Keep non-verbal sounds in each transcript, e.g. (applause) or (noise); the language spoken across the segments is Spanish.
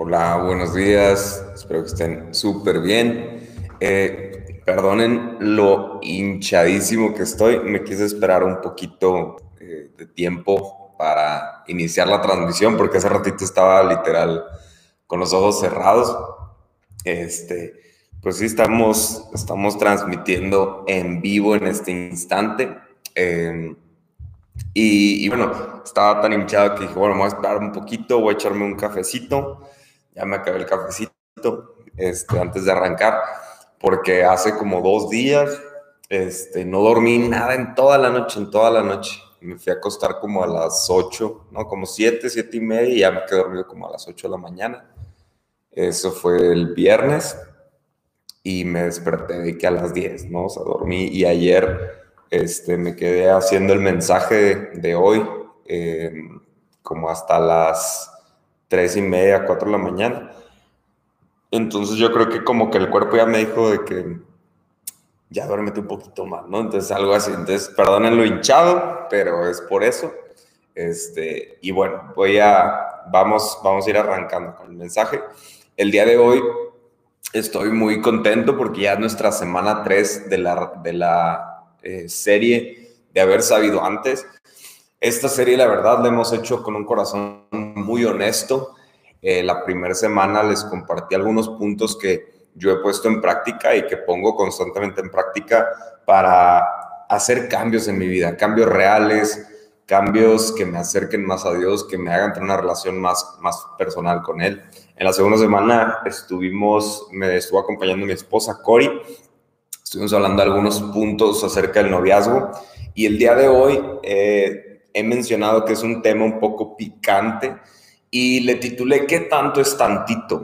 Hola, buenos días. Espero que estén súper bien. Eh, perdonen lo hinchadísimo que estoy. Me quise esperar un poquito eh, de tiempo para iniciar la transmisión porque hace ratito estaba literal con los ojos cerrados. Este, pues sí, estamos, estamos transmitiendo en vivo en este instante. Eh, y, y, bueno, estaba tan hinchado que dije, bueno, me voy a esperar un poquito, voy a echarme un cafecito ya me acabé el cafecito este, antes de arrancar, porque hace como dos días este, no dormí nada en toda la noche, en toda la noche. Me fui a acostar como a las 8, ¿no? Como 7, 7 y media y ya me quedé dormido como a las 8 de la mañana. Eso fue el viernes y me desperté de que a las 10, ¿no? O sea, dormí y ayer este, me quedé haciendo el mensaje de, hoy eh, como hasta las tres y media, cuatro de la mañana. Entonces yo creo que como que el cuerpo ya me dijo de que ya duérmete un poquito más, ¿no? Entonces algo así. Entonces perdonen lo hinchado, pero es por eso. Este, y bueno, voy a, vamos, vamos a ir arrancando con el mensaje. El día de hoy estoy muy contento porque ya es nuestra semana 3 de la, de la eh, serie de haber sabido antes. Esta serie, la verdad, la hemos hecho con un corazón muy honesto. Eh, la primera semana les compartí algunos puntos que yo he puesto en práctica y que pongo constantemente en práctica para hacer cambios en mi vida, cambios reales, cambios que me acerquen más a Dios, que me hagan tener una relación más, más personal con Él. En la segunda semana estuvimos, me estuvo acompañando mi esposa Cori, estuvimos hablando de algunos puntos acerca del noviazgo y el día de hoy eh, he mencionado que es un tema un poco picante y le titulé ¿Qué tanto es tantito?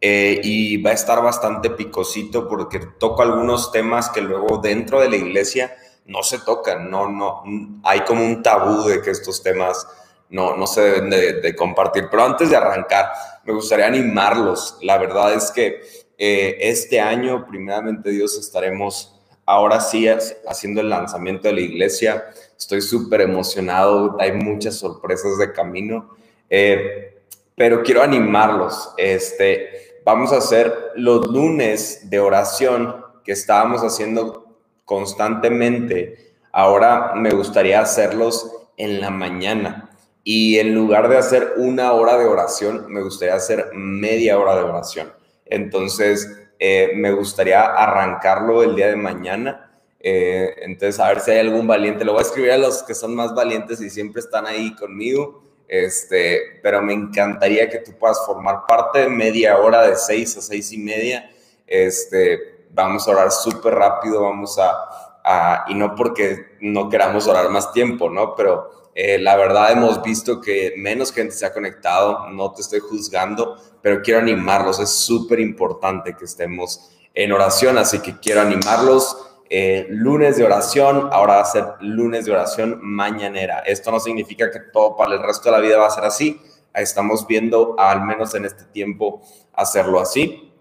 Eh, y va a estar bastante picosito porque toco algunos temas que luego dentro de la iglesia no se tocan, no, no, hay como un tabú de que estos temas no, no se deben de, compartir. Pero antes de arrancar, me gustaría animarlos. La verdad es que eh, este año, primeramente Dios, estaremos ahora sí haciendo el lanzamiento de la iglesia. Estoy súper emocionado, hay muchas sorpresas de camino, eh, pero quiero animarlos. Este, vamos a hacer los lunes de oración que estábamos haciendo constantemente. Ahora me gustaría hacerlos en la mañana. Y en lugar de hacer una hora de oración, me gustaría hacer media hora de oración. Entonces, eh, me gustaría arrancarlo el día de mañana eh, entonces, a ver si hay algún valiente. Lo voy a escribir a los que son más valientes y siempre están ahí conmigo. Este, pero me encantaría que tú puedas formar parte de media hora de seis a seis y media. Este, vamos a orar súper rápido, vamos a, y no porque no queramos orar más tiempo, ¿no? Pero eh, la verdad hemos visto que menos gente se ha conectado, no te estoy juzgando, pero quiero animarlos, es súper importante que estemos en oración, así que quiero animarlos eh, lunes de oración, ahora va a ser lunes de oración mañanera. Esto no significa que todo para el resto de la vida va a ser así. Estamos viendo, al menos en este tiempo, hacerlo así.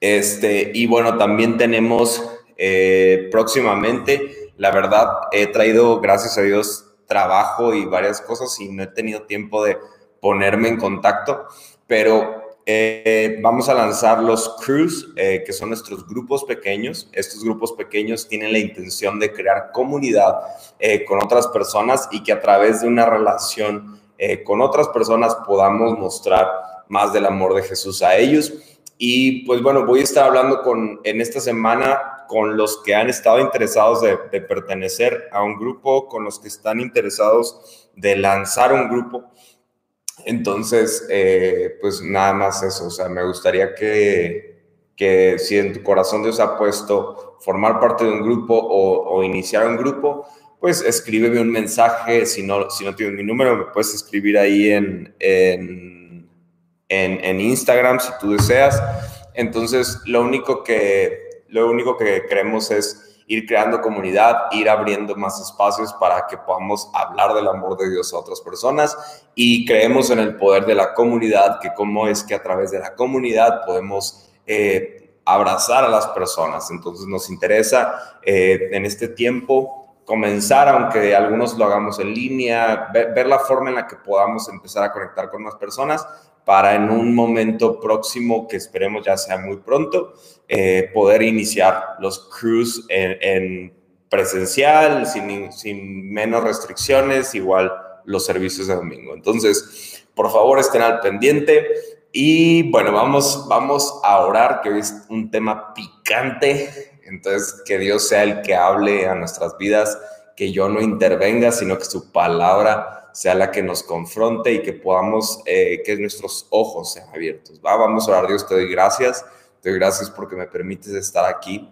Este, y bueno, también tenemos eh, próximamente, la verdad, he traído, gracias a Dios, trabajo y varias cosas y no he tenido tiempo de ponerme en contacto, pero eh, vamos a lanzar los crews, eh, que son nuestros grupos pequeños. Estos grupos pequeños tienen la intención de crear comunidad eh, con otras personas y que a través de una relación con otras personas podamos mostrar más del amor de Jesús a ellos. Y pues bueno, voy a estar hablando con, en esta semana con los que han estado interesados de, de pertenecer a un grupo, con los que están interesados de lanzar un grupo. Entonces, eh, pues nada más eso, o sea, me gustaría que, que si en tu corazón Dios ha puesto formar parte de un grupo o, iniciar un grupo, pues escríbeme un mensaje, si no, si no tienes mi número, me puedes escribir ahí en, en, en, en Instagram si tú deseas. Entonces, lo único que, lo único que queremos es ir creando comunidad, ir abriendo más espacios para que podamos hablar del amor de Dios a otras personas y creemos en el poder de la comunidad, que cómo es que a través de la comunidad podemos eh, abrazar a las personas. Entonces nos interesa eh, en este tiempo comenzar, aunque algunos lo hagamos en línea, ver, la forma en la que podamos empezar a conectar con más personas, para en un momento próximo, que esperemos ya sea muy pronto, eh, poder iniciar los cruise en, presencial, sin, sin menos restricciones, igual los servicios de domingo. Entonces, por favor, estén al pendiente. Y bueno, vamos, vamos a orar, que es un tema picante. Entonces, que Dios sea el que hable a nuestras vidas, que yo no intervenga, sino que su palabra sea la que nos confronte y que podamos, eh, que nuestros ojos sean abiertos. ¿va? Vamos a orar, Dios, te doy gracias. Te doy gracias porque me permites estar aquí.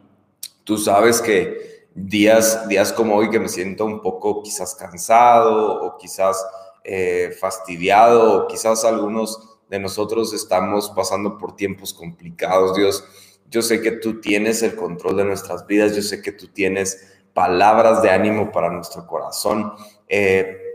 Tú sabes que días, días como hoy que me siento un poco quizás cansado o quizás eh, fastidiado o quizás algunos de nosotros estamos pasando por tiempos complicados, Dios. Yo sé que tú tienes el control de nuestras vidas, yo sé que tú tienes palabras de ánimo para nuestro corazón. Eh,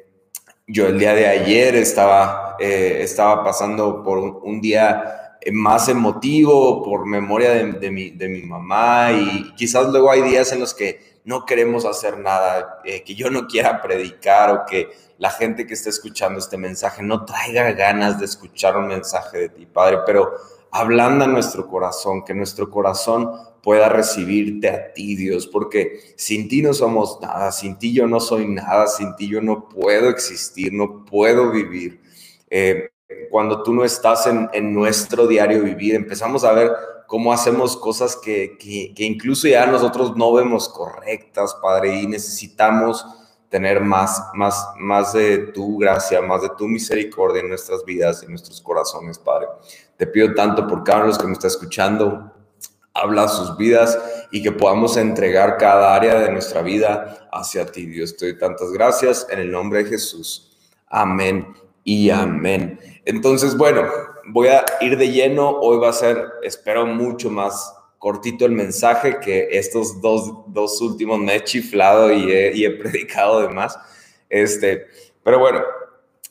yo el día de ayer estaba, eh, estaba pasando por un, día más emotivo, por memoria de, mi, de, mi, mamá y quizás luego hay días en los que no queremos hacer nada, eh, que yo no quiera predicar o que la gente que esté escuchando este mensaje no traiga ganas de escuchar un mensaje de ti, Padre, pero hablando a nuestro corazón, que nuestro corazón pueda recibirte a ti, Dios, porque sin ti no somos nada, sin ti yo no soy nada, sin ti yo no puedo existir, no puedo vivir. Eh, cuando tú no estás en, nuestro diario vivir, empezamos a ver cómo hacemos cosas que, que, incluso ya nosotros no vemos correctas, Padre, y necesitamos tener más, más, más de tu gracia, más de tu misericordia en nuestras vidas y nuestros corazones, Padre. Te pido tanto por cada uno de los que me está escuchando, habla sus vidas y que podamos entregar cada área de nuestra vida hacia ti. Dios, te doy tantas gracias en el nombre de Jesús. Amén y amén. Entonces, bueno, voy a ir de lleno. Hoy va a ser, espero, mucho más cortito el mensaje que estos dos, dos últimos me he chiflado y he, predicado de más. Este, pero bueno,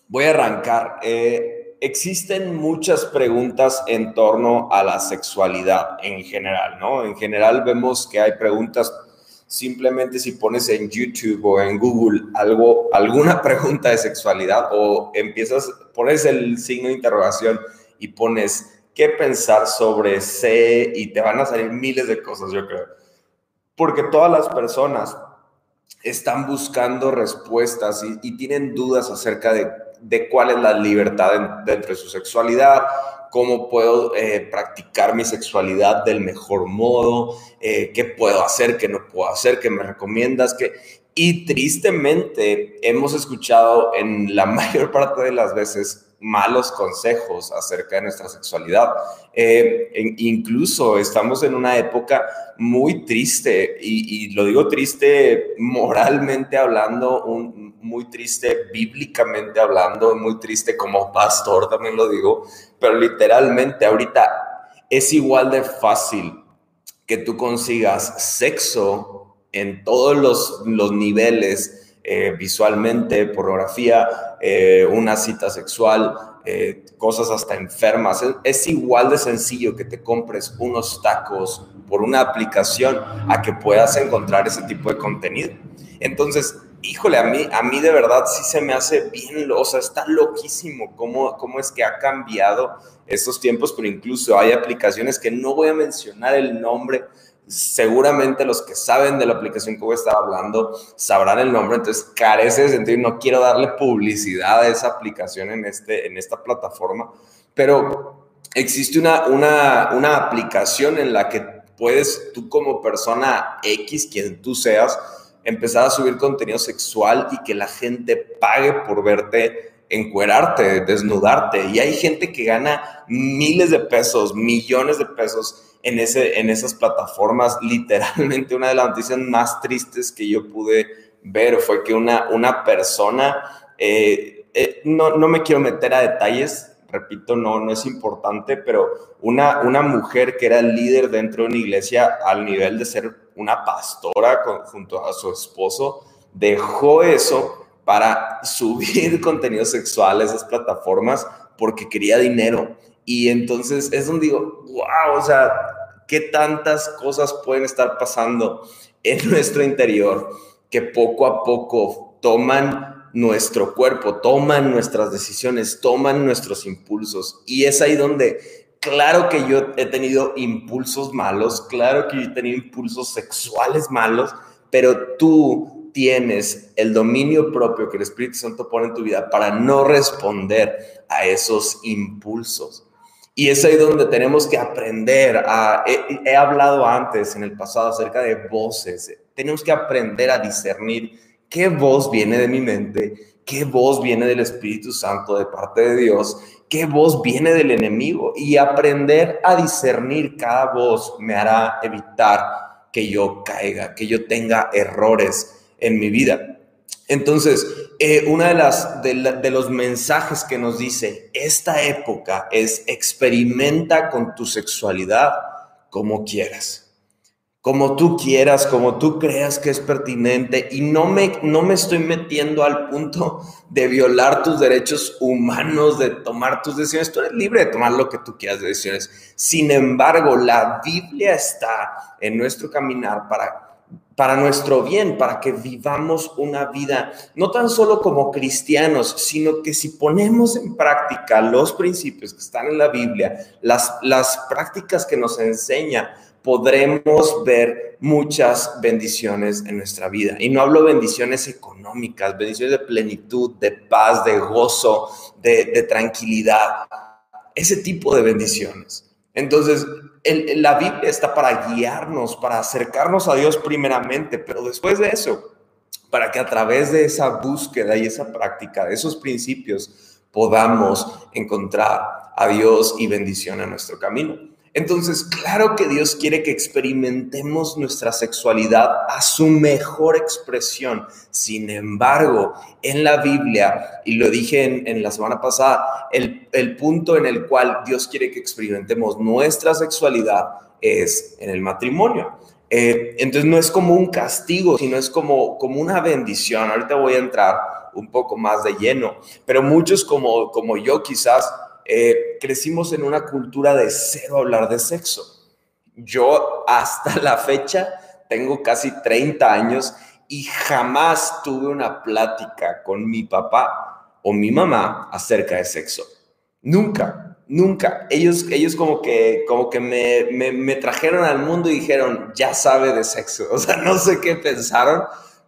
voy a arrancar. Eh, existen muchas preguntas en torno a la sexualidad en general, ¿no? En general vemos que hay preguntas, simplemente si pones en YouTube o en Google algo, alguna (laughs) pregunta de sexualidad o empiezas, pones el signo de interrogación y pones qué pensar sobre C y te van a salir miles de cosas, yo creo. Porque todas las personas están buscando respuestas y, y tienen dudas acerca de de cuál es la libertad dentro de su sexualidad, cómo puedo eh, practicar mi sexualidad del mejor modo, eh, qué puedo hacer, qué no puedo hacer, qué me recomiendas, qué... Y tristemente hemos escuchado en la (laughs) mayor parte de las veces malos consejos acerca de nuestra sexualidad. Eh, incluso estamos en una época muy triste, y, y, lo digo triste moralmente hablando, un, muy triste bíblicamente hablando, muy triste como pastor, también lo digo, pero literalmente ahorita es igual de fácil que tú consigas sexo en todos los, los niveles eh, visualmente, pornografía, eh, una cita sexual, eh, cosas hasta enfermas. Es, igual de sencillo que te compres unos tacos por una aplicación a que puedas encontrar ese tipo de contenido. Entonces, híjole, a mí, a mí de verdad sí se me hace bien, o sea, está loquísimo cómo, cómo es que ha cambiado estos tiempos, pero incluso hay aplicaciones que no voy a mencionar el nombre, seguramente los que saben de la aplicación que voy a estar hablando sabrán el nombre, entonces carece de sentido y no quiero darle publicidad a esa aplicación en, este, en esta plataforma, pero existe una, una, una aplicación en la que puedes tú como persona X, quien tú seas, empezar a subir contenido sexual y que la gente pague por verte encuerarte, desnudarte. Y hay gente que gana miles de pesos, millones de pesos en, ese, en esas plataformas. Literalmente una de las noticias más tristes que yo pude ver fue que una, una persona, eh, eh, no, no, me quiero meter a detalles, repito, no, no es importante, pero una, una mujer que era líder dentro de una iglesia al nivel de ser una pastora junto a su esposo, dejó eso para subir (laughs) contenido sexual a esas plataformas porque quería dinero. Y entonces es donde digo, wow, o sea, qué tantas cosas pueden estar pasando en (laughs) nuestro interior que poco a poco toman nuestro cuerpo, toman nuestras decisiones, toman nuestros impulsos. Y es ahí donde, claro que yo he tenido impulsos malos, claro que yo he tenido impulsos sexuales malos, pero tú tienes el dominio propio que el Espíritu Santo pone en tu vida para no responder a esos impulsos. Y es ahí donde tenemos que aprender a, he, hablado antes en el pasado acerca de voces, tenemos que aprender a discernir qué voz viene de mi mente, qué voz viene del Espíritu Santo de parte de Dios, qué voz viene del enemigo. Y aprender a discernir cada voz me hará evitar que yo caiga, que yo tenga errores en mi vida. Entonces, eh, una de las de, los mensajes que nos dice esta época es experimenta con tu sexualidad como quieras, como tú quieras, como tú creas que es pertinente y no me no me estoy metiendo al punto de violar tus derechos humanos, de tomar tus decisiones. Tú eres libre de tomar lo que tú quieras de decisiones. Sin embargo, la Biblia está en nuestro caminar para para nuestro bien, para que vivamos una vida no tan solo como cristianos, sino que si ponemos en práctica los principios que están en la Biblia, las, las prácticas que nos enseña, podremos ver muchas bendiciones en nuestra vida. Y no hablo bendiciones económicas, bendiciones de plenitud, de paz, de gozo, de, de tranquilidad, ese tipo de bendiciones. Entonces, la Biblia está para guiarnos, para acercarnos a Dios primeramente, pero después de eso, para que a través de esa búsqueda y esa práctica, de esos principios, podamos encontrar a Dios y bendición en nuestro camino. Entonces, claro que Dios quiere que experimentemos nuestra sexualidad a su mejor expresión. Sin embargo, en la Biblia, y lo dije en, la semana pasada, el, punto en el cual Dios quiere que experimentemos nuestra sexualidad es en el matrimonio. Eh, entonces no es como un castigo, sino es como, como una bendición. Ahorita voy a entrar un poco más de lleno, pero muchos como, como yo quizás eh, crecimos en una cultura de cero hablar de sexo. Yo hasta (laughs) la fecha tengo casi 30 años y jamás tuve una plática con mi papá o mi mamá acerca de sexo. Nunca, nunca. Ellos, ellos como que, como que me, me, me trajeron al mundo y dijeron, ya sabe de sexo. (laughs) O sea, no sé qué pensaron,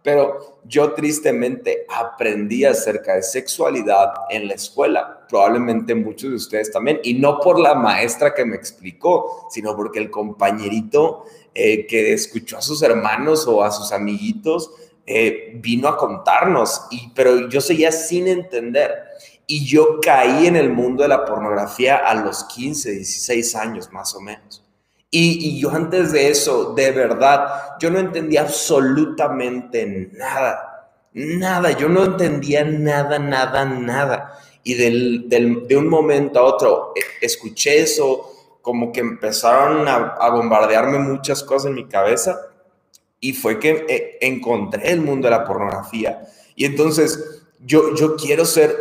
pero yo tristemente aprendí acerca de sexualidad en la escuela, probablemente muchos de ustedes también, y no por la maestra que me explicó, sino porque el compañerito eh, que escuchó a sus hermanos o a sus amiguitos eh, vino a contarnos, y, pero yo seguía sin entender. Y yo caí en el mundo de la pornografía a los 15, 16 años más o menos. Y, yo antes de eso, de verdad, yo no entendía absolutamente nada, nada, yo no entendía nada, nada, nada. Y del, de un momento a otro e, escuché eso, como que empezaron a, bombardearme muchas cosas en mi cabeza y fue que eh, encontré el mundo de la pornografía. Y entonces yo, yo quiero ser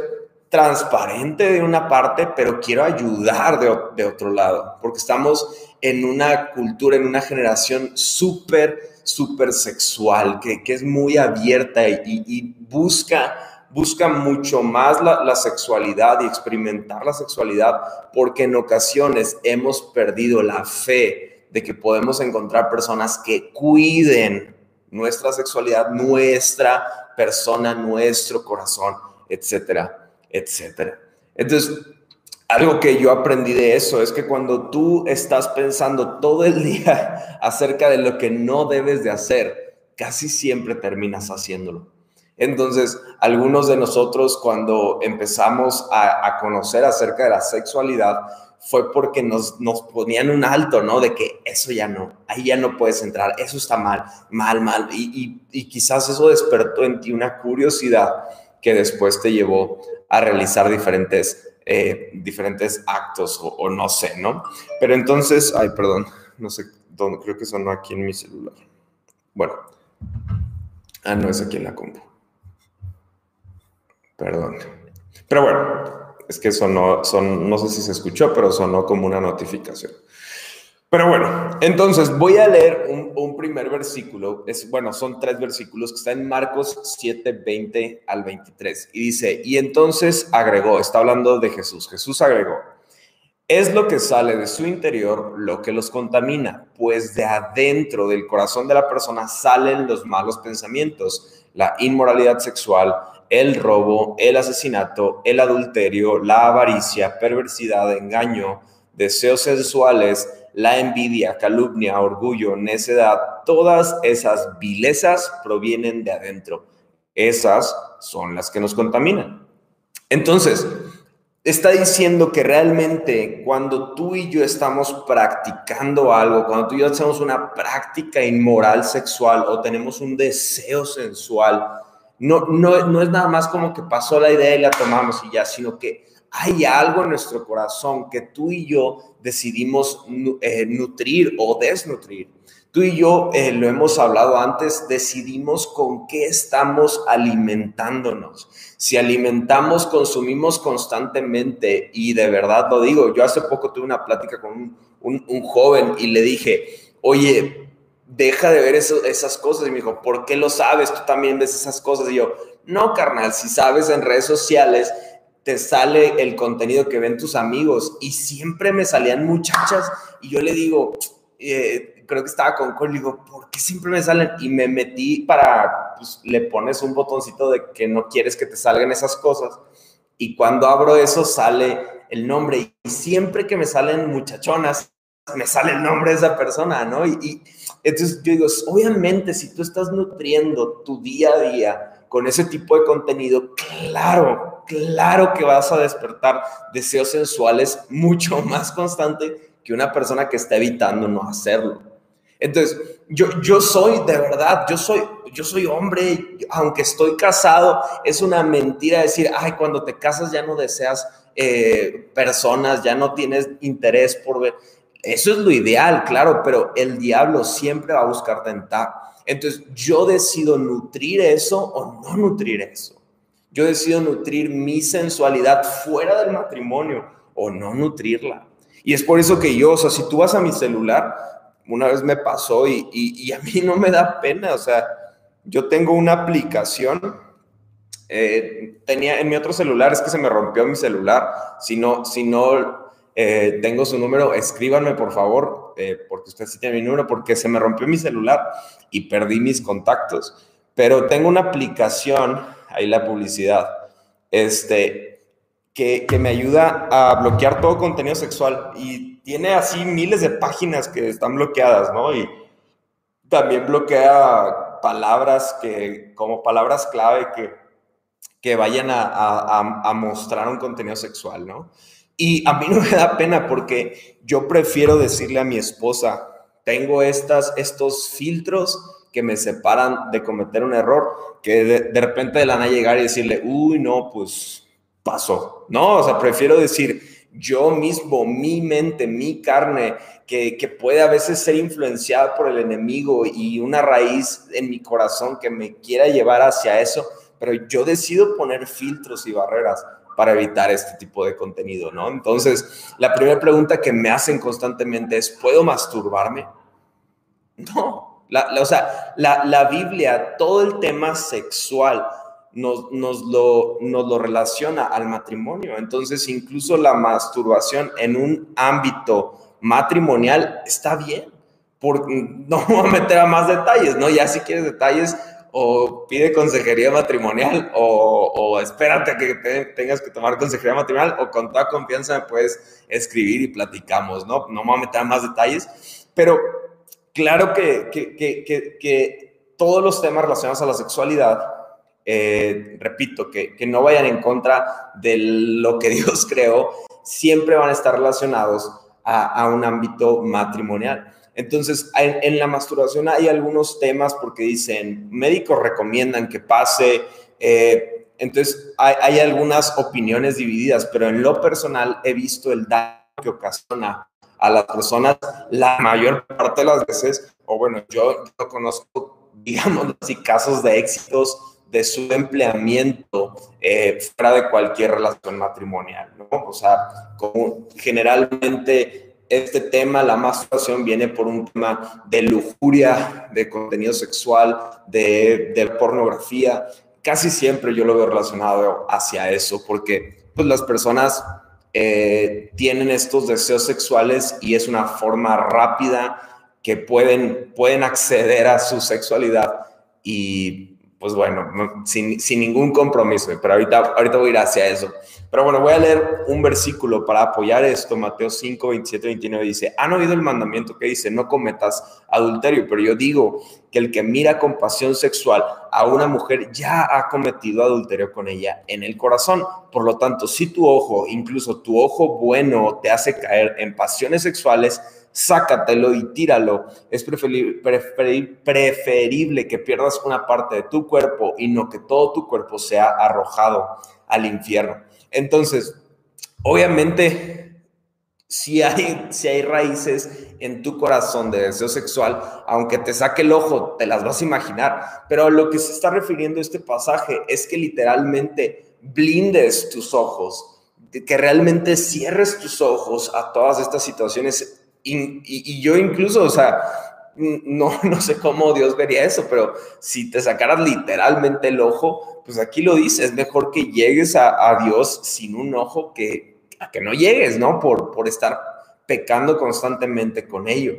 transparente de una parte, pero quiero ayudar de, de otro lado, porque estamos en una cultura, en una generación súper, súper sexual, que, es muy abierta y, busca, busca mucho más la, la, sexualidad y experimentar la sexualidad, porque en ocasiones hemos perdido la fe de que podemos encontrar personas que cuiden nuestra sexualidad, nuestra persona, nuestro corazón, etcétera, etcétera. Entonces, algo que yo aprendí de eso es que cuando tú estás pensando todo el (laughs) día acerca de lo que no debes de hacer, casi siempre terminas haciéndolo. Entonces, algunos de nosotros cuando empezamos a, conocer acerca de la sexualidad, fue porque nos, nos, ponían un alto, ¿no? De que eso ya no, ahí ya no puedes entrar, eso está mal, mal, mal. Y, y quizás eso despertó en ti una curiosidad que después te llevó a realizar diferentes eh, diferentes actos o, no sé, ¿no? Pero entonces, ay, perdón, no sé dónde, creo que sonó aquí en mi celular. Bueno, ah, no es aquí en la compu. Perdón. Pero bueno, es que sonó, son, no sé si se escuchó, pero sonó como una notificación. Pero bueno, entonces voy a leer un, primer versículo. Es, bueno, son tres versículos que están en Marcos 7, 20 al 23. Y dice, y entonces agregó, está hablando de Jesús. Jesús agregó, es lo que sale de su interior lo que los contamina, pues de adentro del corazón de la persona salen los malos pensamientos, la inmoralidad sexual, el robo, el asesinato, el adulterio, la avaricia, perversidad, engaño, deseos sensuales, la envidia, calumnia, orgullo, necedad, todas esas vilezas provienen de adentro. Esas son las que nos contaminan. Entonces, está diciendo que realmente cuando tú y yo estamos practicando algo, cuando tú y yo hacemos una práctica inmoral sexual o tenemos un deseo sensual, no, no, no es nada más como que pasó la idea y la tomamos y ya, sino que hay algo en nuestro corazón que tú y yo decidimos eh, nutrir o desnutrir. Tú y yo eh, lo hemos hablado antes, decidimos con qué estamos alimentándonos. Si alimentamos, consumimos constantemente y de verdad lo digo, yo hace poco tuve una plática con un, joven y le dije, oye, deja de ver esas cosas. Y me dijo, ¿por qué lo sabes? Tú también ves esas cosas. Y yo, no, carnal, si sabes en redes sociales te sale el contenido que ven tus amigos y siempre me salían muchachas y yo le digo, eh, creo que estaba con Cole, digo, ¿por qué siempre me salen? Y me metí para, pues le pones un botoncito de que no quieres que te salgan esas cosas y cuando abro eso sale el nombre y siempre que me salen muchachonas, me sale el nombre de esa persona, ¿no? Y, y entonces yo digo, obviamente si tú estás nutriendo tu día a día, con ese tipo de contenido, claro, claro que vas a despertar deseos sensuales mucho (laughs) más constante que una persona que está evitando no hacerlo. Entonces, yo, yo soy de verdad, yo soy, yo soy hombre, aunque estoy casado, es una mentira decir, ay, cuando te casas ya no deseas eh, personas, ya no tienes interés por ver. Eso es lo ideal, claro, pero el diablo siempre va a buscar tentar. Entonces, yo decido nutrir eso o no nutrir eso. Yo decido nutrir mi sensualidad fuera del matrimonio o no nutrirla. Y es por eso que yo, o sea, si tú vas a mi celular, una vez me pasó y, a mí (laughs) no me da pena, o sea, yo tengo una aplicación, eh, tenía en mi otro celular, es que se me rompió mi celular, si no, si no eh, tengo su número, escríbanme por favor, eh, porque usted sí tiene mi número, porque se me rompió mi celular y perdí mis contactos. Pero tengo una aplicación, ahí la publicidad, este, que, que me ayuda a bloquear todo contenido sexual y tiene así miles de páginas que están bloqueadas, ¿no? Y también bloquea palabras que, como palabras clave que, que vayan a, a, a mostrar un contenido sexual, ¿no? Y a mí no me da pena porque yo prefiero decirle a mi esposa, tengo estas, estos filtros que me separan de cometer un error, que de, repente de la nada llegar y decirle, uy, no, pues pasó. No, o sea, prefiero decir, yo mismo, mi mente, mi carne, que, que, puede a veces ser influenciada por el enemigo y una raíz en mi corazón que me quiera llevar hacia eso, pero yo decido poner filtros y barreras para evitar este tipo de contenido, ¿no? Entonces, la primera pregunta que me hacen constantemente es, ¿puedo masturbarme? No, la, o sea, la, la, Biblia, todo el tema sexual nos, nos, lo, nos lo relaciona al matrimonio. Entonces, incluso la masturbación en un ámbito matrimonial está bien. Por, no voy a meter a más detalles, ¿no? Ya si quieres detalles, o pide consejería matrimonial o, o espérate que tengas que tomar consejería matrimonial o con toda confianza me puedes escribir y platicamos, ¿no? No me voy a meter a más detalles, pero claro que, que, que, que todos los temas relacionados a la sexualidad, eh, repito, que, no vayan en contra de lo que (laughs) Dios creó, siempre van a estar relacionados a, a un ámbito matrimonial. Entonces, en, la masturbación hay algunos temas porque dicen, médicos recomiendan que pase, eh, entonces hay, hay, algunas opiniones divididas, pero en lo personal he visto el daño que ocasiona a las personas la mayor parte de las veces, o bueno, yo, yo conozco, digamos (laughs) así, casos de éxitos de su empleamiento eh, fuera de cualquier relación matrimonial, ¿no? O sea, como generalmente este tema, la masturbación, viene por un tema de lujuria, de contenido sexual, de, de pornografía. Casi siempre yo lo veo relacionado hacia eso, porque pues, las personas eh, tienen estos deseos sexuales y es una forma rápida que pueden, pueden acceder a su sexualidad y pues bueno, sin, sin, ningún compromiso, pero ahorita, ahorita voy a ir hacia eso. Pero bueno, voy a leer un versículo para apoyar esto, Mateo 5, 27, 29, dice, han oído el mandamiento que dice, no cometas adulterio, pero yo digo que el que mira con pasión sexual a una mujer ya ha cometido adulterio con ella en el corazón. Por lo tanto, si tu ojo, incluso tu ojo bueno, te hace caer en pasiones sexuales, sácatelo y tíralo. Es preferible, que pierdas una parte de tu cuerpo y no que todo tu cuerpo sea arrojado al infierno. Entonces, obviamente, si hay, si hay raíces en tu corazón de deseo sexual, aunque te saque el ojo, te las vas a imaginar. Pero lo que se está refiriendo este pasaje es que literalmente blindes tus ojos, que realmente cierres tus ojos a todas estas situaciones y, yo incluso, o sea, no, (laughs) no sé cómo Dios vería eso, pero si te sacaras literalmente el ojo, pues aquí lo dice, es mejor que llegues a, Dios sin un ojo que a que no llegues, ¿no? Por, por estar pecando constantemente con ello.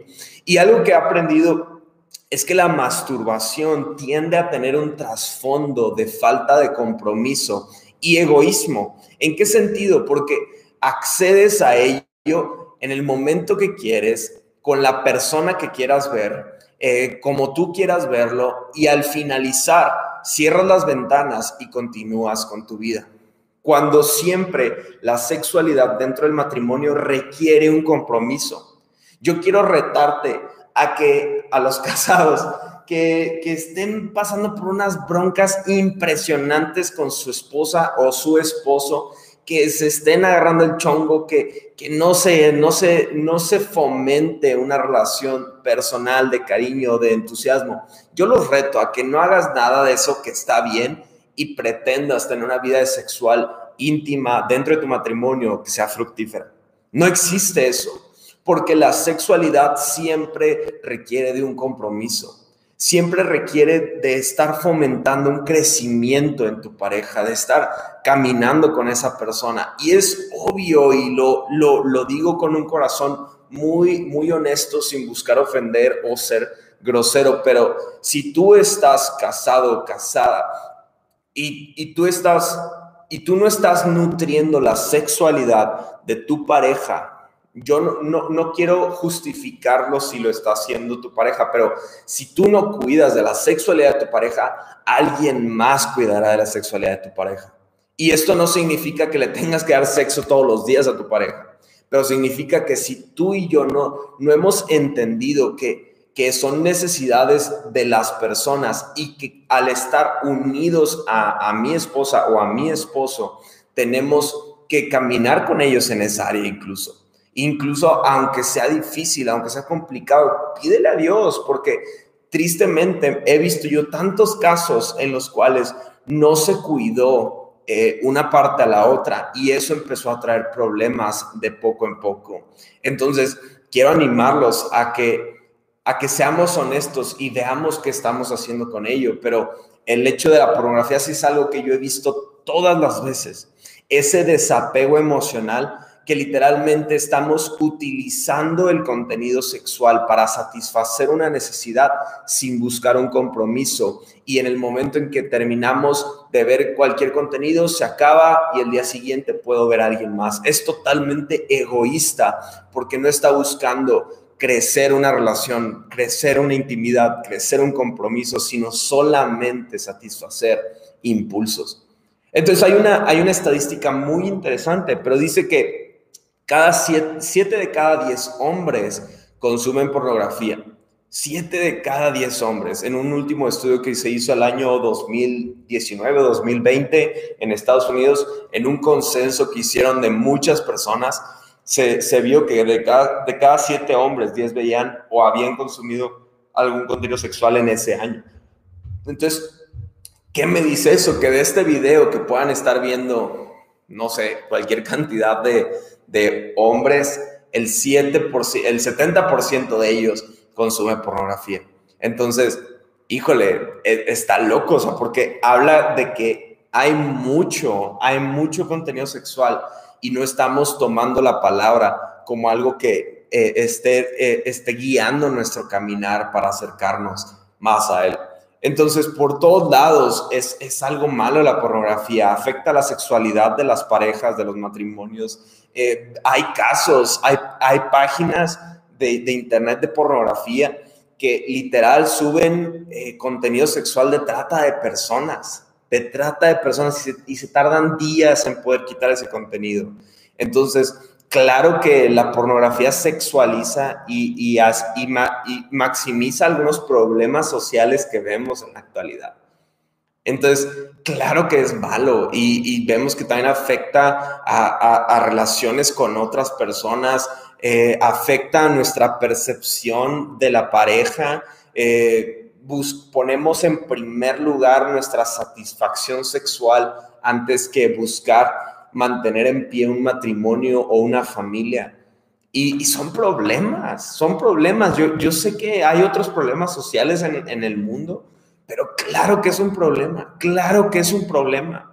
Y algo que he aprendido es que la masturbación tiende a tener un trasfondo de falta de compromiso y egoísmo. ¿En qué sentido? Porque accedes a ello en el momento que quieres, con la persona que quieras ver, eh, como tú quieras verlo, y al finalizar, cierras las ventanas y continúas con tu vida. Cuando siempre la sexualidad dentro del matrimonio requiere un compromiso. Yo quiero retarte a que a los (laughs) casados que, que, estén pasando por unas broncas impresionantes con su esposa o su esposo que se estén agarrando el chongo, que, que no, se, no, se, no se fomente una relación personal de cariño, de entusiasmo. Yo los reto a que no hagas nada de eso que está bien y pretendas tener una vida sexual íntima dentro de tu matrimonio que sea fructífera. No existe eso, porque la sexualidad siempre requiere de un compromiso siempre requiere de estar fomentando un crecimiento en tu pareja, de estar caminando con esa persona. Y es obvio y lo, lo, digo con un corazón muy, muy honesto, sin buscar ofender o ser grosero, pero si tú estás casado o casada y, y tú estás y tú no estás nutriendo la sexualidad de tu pareja yo no, no, quiero justificarlo si lo está haciendo tu pareja, pero si tú no cuidas de la sexualidad de tu pareja, alguien más cuidará de la sexualidad de tu pareja. Y esto no significa que le tengas que dar sexo todos los días a tu pareja, pero significa que si tú y yo no, no hemos entendido que, que son necesidades de las personas y que al estar unidos a, a mi esposa o a mi esposo, tenemos que caminar con ellos en esa área incluso Incluso aunque sea difícil, aunque sea complicado, pídele a Dios, porque tristemente he visto yo tantos casos en los cuales no se cuidó eh, una parte a la otra y eso empezó a traer problemas de poco en poco. Entonces, quiero animarlos a que, a que seamos honestos y veamos qué estamos haciendo con ello, pero el hecho de la pornografía sí es algo que yo he visto todas las veces. Ese desapego emocional que literalmente estamos utilizando el contenido sexual para satisfacer una necesidad sin buscar un compromiso. Y en el momento en que terminamos de ver cualquier contenido, se acaba y el día siguiente puedo ver a alguien más. Es totalmente egoísta porque no está buscando crecer una relación, crecer una intimidad, crecer un compromiso, sino solamente satisfacer impulsos. Entonces hay una, hay una estadística muy interesante, pero dice que cada siete, de cada diez hombres consumen pornografía. Siete de cada diez hombres. En un último estudio que se hizo el año 2019-2020 en Estados Unidos, en un consenso que hicieron de muchas personas, se, vio que de cada, de cada siete hombres, diez veían o habían consumido algún contenido sexual en ese año. Entonces, ¿qué me dice eso? Que de este video que puedan estar viendo, no sé, cualquier cantidad de, de hombres el, 7%, el 70% de ellos consume pornografía. Entonces, híjole, e, está loco, o sea, porque habla de que hay mucho, hay mucho contenido sexual y no estamos tomando la palabra como algo que eh, esté, eh, esté guiando nuestro caminar para acercarnos más a Él. Entonces, por todos lados es, es, algo malo la pornografía, afecta la sexualidad de las parejas, de los matrimonios. Eh, hay casos, hay, hay páginas de, de, internet de pornografía que literal suben eh, contenido sexual de trata de personas, de trata de personas y se, y se tardan días en poder quitar ese contenido. Entonces, claro que la pornografía sexualiza y, y, maximiza algunos problemas sociales que vemos en la actualidad. Entonces, claro que es malo y, vemos que también afecta a, relaciones con otras personas, eh, afecta a nuestra percepción de la pareja. Eh, ponemos en primer lugar nuestra satisfacción sexual antes que buscar mantener en pie un matrimonio o una familia. Y, son problemas, son problemas. Yo, yo sé que hay otros problemas sociales en, el mundo, pero claro que es un problema, claro que es un problema.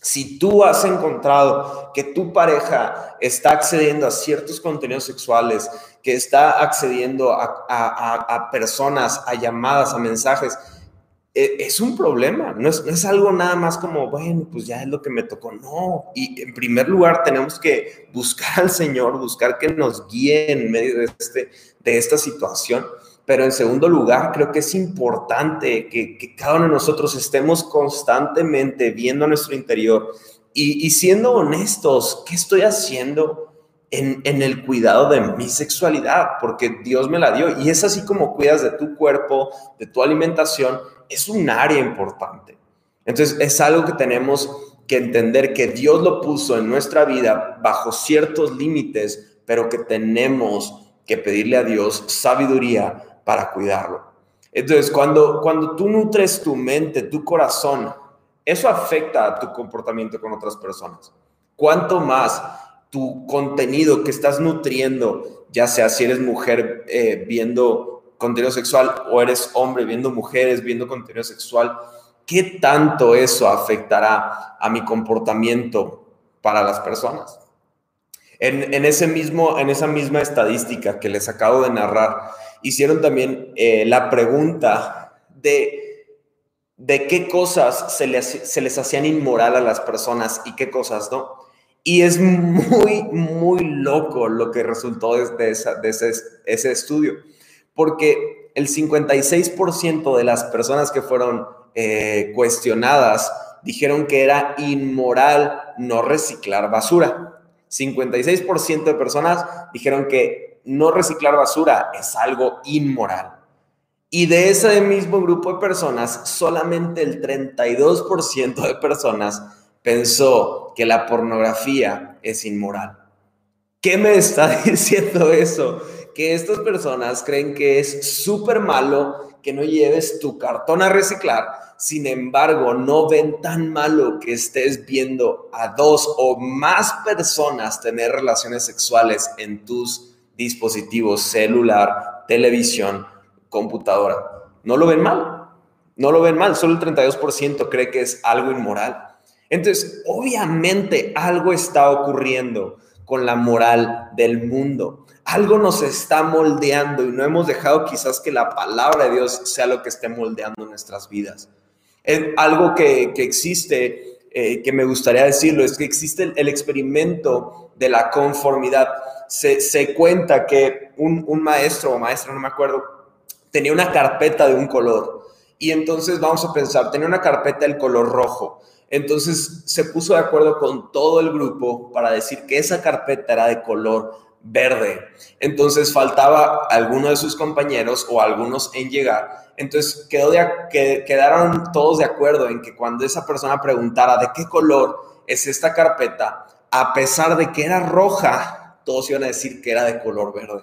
Si tú has encontrado que tu pareja está accediendo a ciertos contenidos sexuales, que está accediendo a, a, a personas, a llamadas, a mensajes es un problema, no es, algo nada más como, bueno, pues ya es lo que me tocó, no. Y en primer lugar tenemos que buscar al Señor, buscar que nos guíe en medio de, este, de esta situación. Pero en segundo lugar, creo que es importante que, cada uno de nosotros estemos constantemente viendo nuestro interior y, siendo honestos, ¿qué estoy haciendo en, en, el cuidado de mi sexualidad? Porque Dios me la dio. Y es así como cuidas de tu cuerpo, de tu alimentación, es un área importante. Entonces es algo que tenemos que entender que Dios lo puso en nuestra vida bajo ciertos límites, pero que tenemos que pedirle a Dios sabiduría para cuidarlo. Entonces, cuando, cuando tú nutres tu mente, tu corazón, eso afecta a tu comportamiento con otras personas. Cuanto más tu contenido que estás nutriendo, ya sea si eres mujer eh, viendo contenido sexual o eres hombre viendo mujeres, viendo contenido sexual, ¿qué tanto eso afectará a mi comportamiento para las personas? En, ese mismo, en esa misma estadística que les acabo de narrar, hicieron también eh, la pregunta de, de qué cosas se les, se les hacían inmoral a las personas y qué cosas no. Y es muy, muy loco lo que resultó de, esa, de ese, ese estudio porque el 56% de las personas que fueron eh, cuestionadas dijeron que era inmoral no reciclar basura. 56% de personas dijeron que no reciclar basura es algo inmoral. Y de ese mismo grupo de personas, solamente el 32% de personas pensó que la pornografía es inmoral. ¿Qué me está (laughs) diciendo eso? Que estas personas creen que es súper malo que no lleves tu cartón a reciclar, sin embargo, no ven tan malo que estés viendo a dos o más personas tener relaciones sexuales en tus dispositivos celular, televisión, computadora. No lo ven mal, no lo ven mal, solo el 32% cree que es algo inmoral. Entonces, obviamente algo está ocurriendo con la moral del mundo algo nos está moldeando y no hemos dejado quizás que la palabra de Dios sea lo que esté moldeando nuestras vidas. Algo que, existe, eh, que me gustaría decirlo, es que existe el, experimento de la conformidad. Se, cuenta que un, un maestro o maestra, no me acuerdo, tenía una carpeta de un color. Y entonces vamos a pensar, tenía una carpeta del color rojo. Entonces se puso de acuerdo con todo el grupo para decir que esa carpeta era de color verde. Entonces faltaba alguno de sus compañeros o algunos en llegar. Entonces quedó de, que, quedaron todos de acuerdo en que cuando esa persona preguntara de qué color es esta carpeta, a pesar de que era roja, todos iban a decir que era de color verde.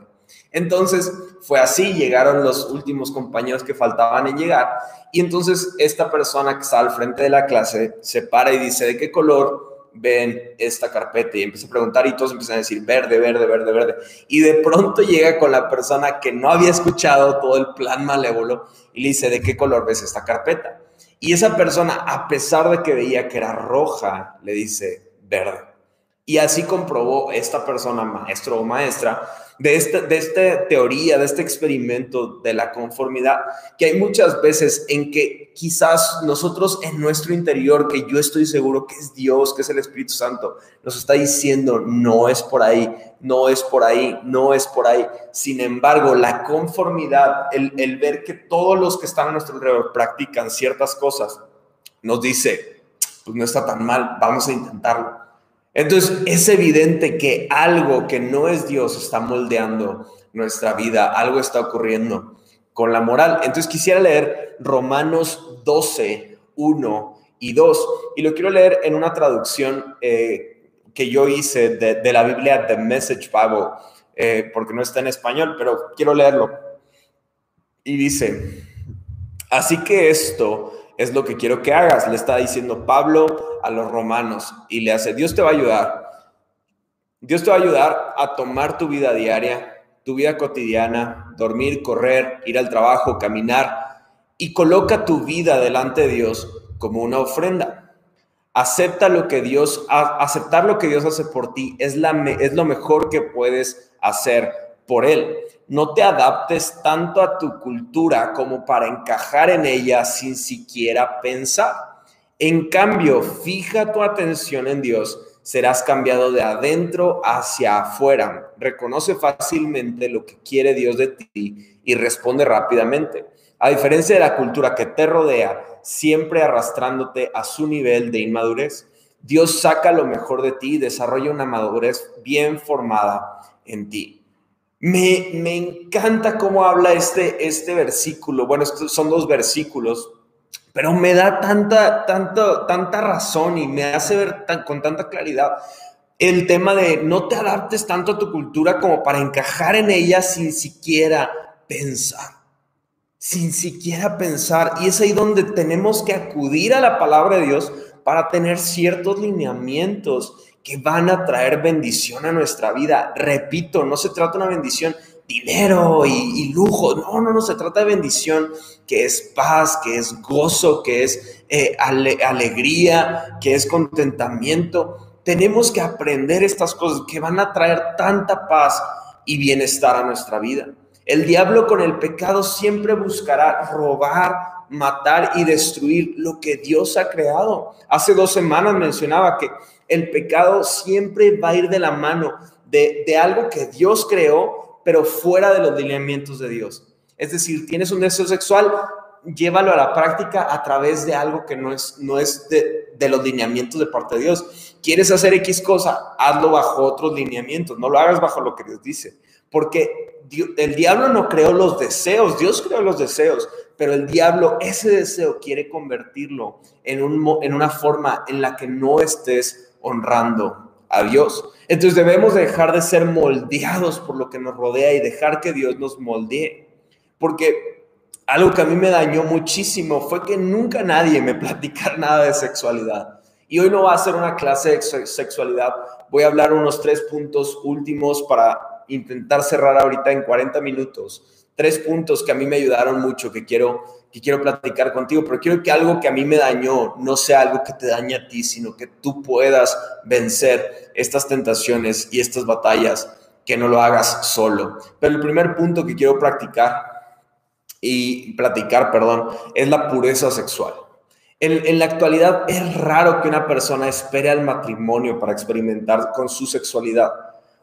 Entonces fue así, llegaron los últimos compañeros que faltaban en llegar y entonces esta persona que está al frente de la clase se para y dice, ¿de qué color ven esta carpeta y empieza a preguntar y todos empiezan a decir verde, verde, verde, verde. Y de pronto llega con la persona que no había escuchado todo el plan malévolo y le dice, ¿de qué color ves esta carpeta? Y esa persona, a pesar de que veía que era roja, le dice verde. Y así comprobó esta persona, maestro o maestra, de esta, de esta teoría, de este experimento de la conformidad, que hay muchas veces en que quizás nosotros en nuestro interior, que yo estoy seguro que es Dios, que es el Espíritu Santo, nos está diciendo, no es por ahí, no es por ahí, no es por ahí. Sin embargo, la conformidad, el, el ver que todos los que están a nuestro alrededor practican ciertas cosas, nos dice, pues no está tan mal, vamos a intentarlo. Entonces es evidente que algo que no es Dios está moldeando nuestra vida, algo está ocurriendo con la moral. Entonces quisiera leer Romanos 12, 1 y 2, y lo quiero leer en una traducción eh, que yo hice de, la Biblia, The Message Bible, eh, porque no está en español, pero quiero leerlo. Y dice, así que esto es lo que quiero que hagas, le está diciendo Pablo a los romanos y le hace, Dios te va a ayudar. Dios te va a ayudar a tomar tu vida diaria, tu vida cotidiana, dormir, correr, ir al trabajo, caminar y coloca tu vida delante de Dios como una ofrenda. Acepta lo que Dios, aceptar lo que Dios hace por ti es, la, es lo mejor que puedes hacer por Él no te adaptes tanto a tu cultura como para encajar en ella sin siquiera pensar. En cambio, fija tu atención en Dios, serás cambiado de adentro hacia afuera. Reconoce fácilmente lo que quiere Dios de ti y responde rápidamente. A diferencia de la cultura que te rodea, siempre arrastrándote a su nivel de inmadurez, Dios saca lo mejor de ti y desarrolla una madurez bien formada en ti. Me, encanta cómo habla este, este versículo. Bueno, son dos versículos, pero me da tanta, tanta, tanta razón y me hace ver con tanta claridad el tema de no te adaptes tanto a tu cultura como para encajar en ella sin siquiera pensar. Sin siquiera pensar. Y es ahí donde tenemos que acudir a la palabra de Dios para tener ciertos lineamientos que van a traer bendición a nuestra vida. Repito, no se trata de una bendición dinero y, lujo, no, no, no, se trata de bendición que es paz, que es gozo, que es eh, alegría, que es contentamiento. Tenemos que aprender estas cosas que van a traer tanta paz y bienestar a nuestra vida. El diablo con el pecado siempre buscará robar, matar y destruir lo que Dios ha creado. Hace dos semanas mencionaba que el pecado siempre va a ir de la mano de, algo que Dios creó, pero fuera de los lineamientos de Dios. Es decir, tienes un deseo sexual, llévalo a la práctica a través de algo que no es, no es de, de, los lineamientos de parte de Dios. ¿Quieres hacer X cosa? Hazlo bajo otros lineamientos, no lo hagas bajo lo que Dios dice. Porque el diablo no creó los deseos, Dios creó los deseos, pero el diablo ese deseo quiere convertirlo en, un, en una forma en la que no estés honrando a Dios. Entonces debemos dejar de ser moldeados por lo que nos rodea y dejar que Dios nos moldee. Porque algo que a mí me dañó muchísimo fue que nunca nadie me (laughs) platicara nada de sexualidad. Y hoy no va a ser una clase de sexualidad. Voy a hablar unos tres puntos últimos para intentar cerrar ahorita en 40 minutos. Tres puntos que a mí me ayudaron mucho, que quiero que quiero platicar contigo, pero quiero que algo que a mí me dañó no sea algo que te dañe a ti, sino que tú puedas vencer estas tentaciones y estas batallas, que no lo hagas solo. Pero el primer punto que quiero practicar y platicar, perdón, es la pureza sexual. En, en, la actualidad es raro que una persona espere al matrimonio para experimentar con su sexualidad.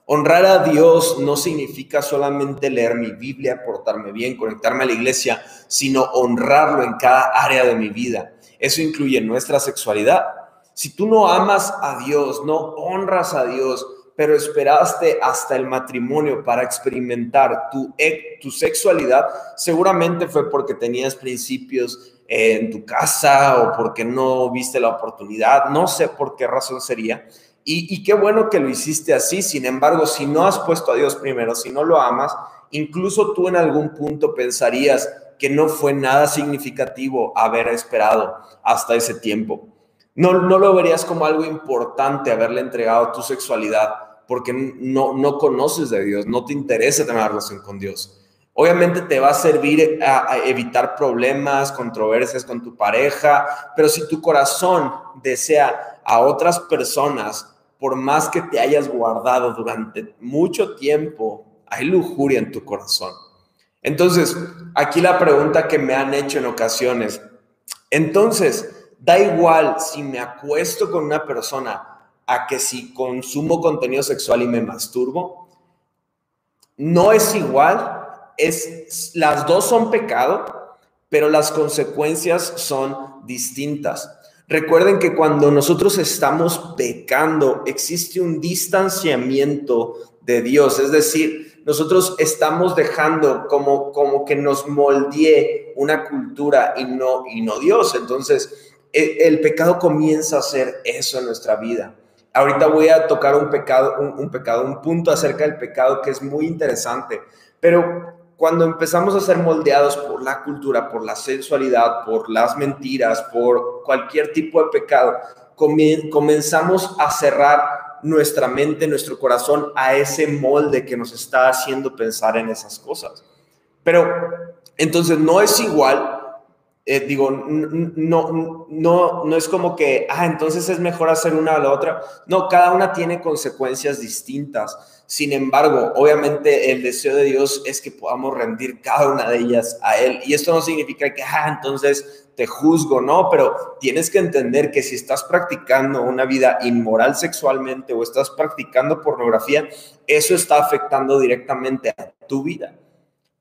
Honrar a Dios no significa solamente leer mi Biblia, portarme bien, conectarme a la iglesia, sino honrarlo en cada área de mi vida. Eso incluye nuestra sexualidad. Si tú no amas a Dios, no honras a Dios, pero esperaste hasta el matrimonio para experimentar tu, tu sexualidad, seguramente fue porque tenías principios en tu casa o porque no viste la oportunidad, no sé por qué razón sería, y, qué bueno que lo hiciste así. Sin embargo, si no has puesto a Dios primero, si no lo amas, incluso tú en algún punto pensarías que no fue nada significativo haber esperado hasta ese tiempo. No, no lo verías como algo importante haberle entregado tu sexualidad porque no, no conoces de Dios, no te interesa tener relación con Dios. Obviamente te va a servir a, evitar problemas, controversias con tu pareja, pero si tu corazón desea a otras personas, por más que te hayas guardado durante mucho tiempo, hay lujuria en tu corazón. Entonces, aquí la pregunta que me han hecho en ocasiones, entonces, da igual si me acuesto con una persona a que si consumo contenido sexual y me masturbo, no es igual es, las dos son pecado, pero las consecuencias son distintas. Recuerden que cuando nosotros estamos pecando, existe un distanciamiento de Dios, es decir, nosotros estamos dejando como, como que nos moldee una cultura y no, y no Dios. Entonces, el, el, pecado comienza a ser eso en nuestra vida. Ahorita voy a tocar un pecado, un pecado, un punto acerca del pecado que es muy interesante, pero cuando empezamos a ser moldeados por la cultura, por la sensualidad, por las mentiras, por cualquier tipo de pecado, comenzamos a cerrar nuestra mente, nuestro corazón a ese molde que nos está haciendo pensar en esas cosas. Pero entonces no es igual eh, digo, no, no, no es como que, ah, entonces es mejor hacer una o la otra. No, cada una tiene consecuencias distintas. Sin embargo, obviamente el deseo de Dios es que podamos rendir cada una de ellas a Él. Y esto no significa que, ah, entonces te juzgo, no, pero tienes que entender que si estás practicando una vida inmoral sexualmente o estás practicando pornografía, eso está afectando directamente a tu vida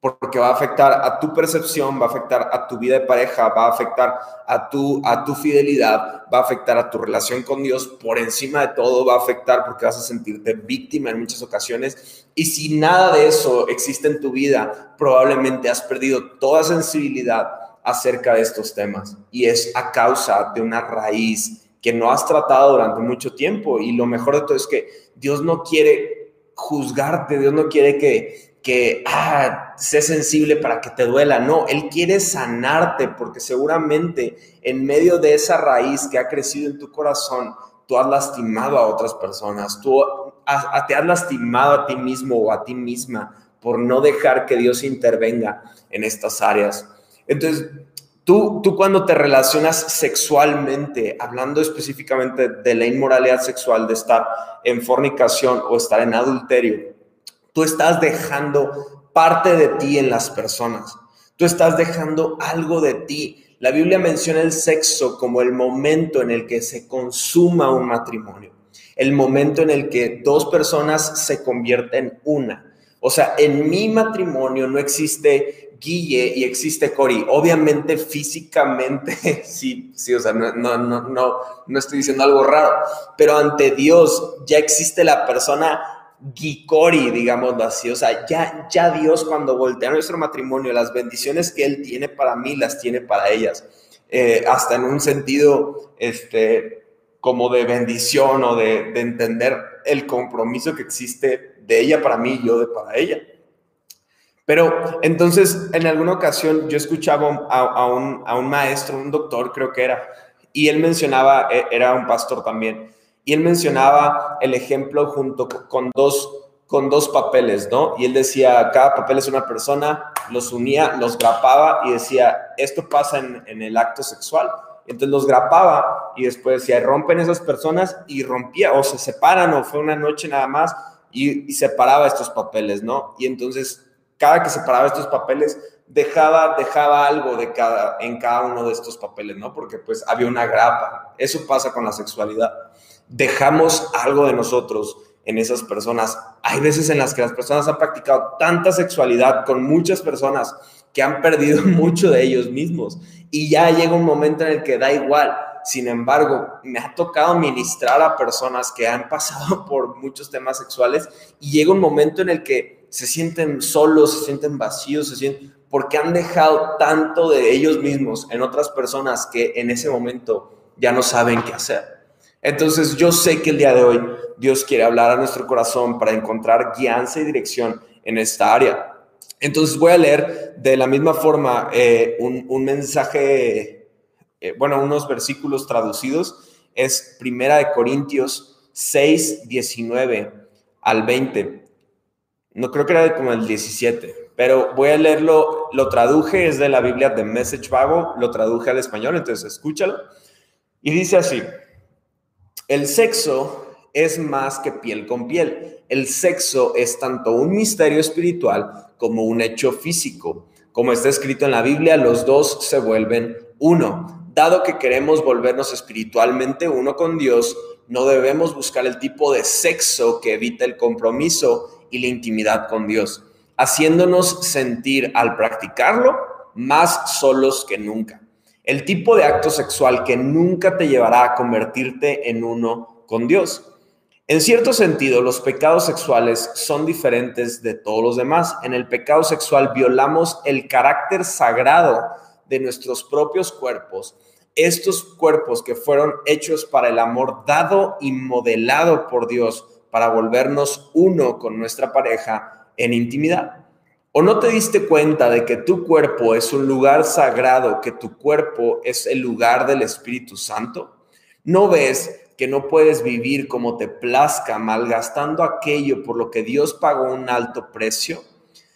porque va a afectar a tu percepción, va a afectar a tu vida de pareja, va a afectar a tu, a tu fidelidad, va a afectar a tu relación con Dios, por encima de todo va a afectar porque vas a sentirte víctima en muchas ocasiones. Y si nada de eso existe en tu vida, probablemente has perdido toda sensibilidad acerca de estos temas. Y es a causa de una raíz que no has tratado durante mucho tiempo. Y lo mejor de todo es que Dios no quiere juzgarte, Dios no quiere que que, ah, sensible para que te duela. No, Él quiere sanarte porque seguramente en medio de esa raíz que ha crecido en tu corazón, tú has lastimado a otras personas, tú te has lastimado a ti mismo o a ti misma por no dejar que Dios intervenga en estas áreas. Entonces, tú, tú cuando te relacionas sexualmente, hablando específicamente de la inmoralidad sexual, de estar en fornicación o estar en adulterio, Tú estás dejando parte de ti en las personas. Tú estás dejando algo de ti. La Biblia menciona el sexo como el momento en el que se consuma un matrimonio, el momento en el que dos personas se convierten en una. O sea, en mi matrimonio no existe Guille y existe Cori. Obviamente físicamente, (laughs) sí, sí, o sea, no, no, no, no estoy diciendo algo raro, pero ante Dios ya existe la persona Gikori, digamos así. O sea, ya, ya Dios cuando voltea nuestro matrimonio, las bendiciones que Él tiene para mí, las tiene para ellas. Eh, hasta en un sentido, este, como de bendición o de, de, entender el compromiso que existe de ella para mí y yo de para ella. Pero entonces, en alguna ocasión yo escuchaba a, a, un, a un maestro, un doctor creo que era, y él mencionaba, e, era un pastor también, y él mencionaba el ejemplo junto con dos, con dos papeles, ¿no? Y él decía, cada papel es una persona, los unía, los grapaba y decía, esto pasa en, el acto sexual. Entonces los grapaba y después decía, rompen esas personas y rompía o se separan o fue una noche nada más y, y separaba estos papeles, ¿no? Y entonces cada que separaba estos papeles dejaba, dejaba algo de cada, en cada uno de estos papeles, ¿no? Porque pues había una grapa. Eso pasa con la sexualidad dejamos algo de nosotros en esas personas. Hay veces en las que las personas han practicado tanta sexualidad con muchas personas que han perdido (laughs) mucho de ellos mismos y ya llega un momento en el que da igual. Sin embargo, me ha tocado ministrar a personas que han pasado (laughs) por muchos temas sexuales y llega un momento en el que se sienten solos, se sienten vacíos, se sienten porque han dejado tanto de ellos mismos en otras personas que en ese momento ya no saben qué hacer. Entonces yo sé que el día de hoy Dios quiere hablar a nuestro corazón para encontrar guianza y dirección en esta área. Entonces voy a leer de la misma forma eh, un, mensaje, eh, bueno, unos versículos traducidos es Primera de Corintios 6, 19 al 20. No creo que era como el 17, pero voy a leerlo, lo traduje, es de la Biblia de Message Vago, lo traduje al español, entonces escúchalo. Y dice así, el sexo es más que piel con piel. El sexo es tanto un misterio espiritual como un hecho físico. Como está escrito en la Biblia, los dos se vuelven uno. Dado que queremos volvernos espiritualmente uno con Dios, no debemos buscar el tipo de sexo que evita el compromiso y la intimidad con Dios, haciéndonos sentir al practicarlo más solos que nunca. El tipo de acto sexual que nunca te llevará a convertirte en uno con Dios. En cierto sentido, los pecados sexuales son diferentes de todos los demás. En el pecado sexual violamos el carácter sagrado de nuestros propios cuerpos, estos cuerpos que fueron hechos para el amor dado y modelado por Dios para volvernos uno con nuestra pareja en intimidad. ¿O no te diste cuenta de que tu cuerpo es un lugar sagrado, que tu cuerpo es el lugar del Espíritu Santo? ¿No ves que no puedes vivir como te plazca, malgastando aquello por lo que Dios pagó un alto precio?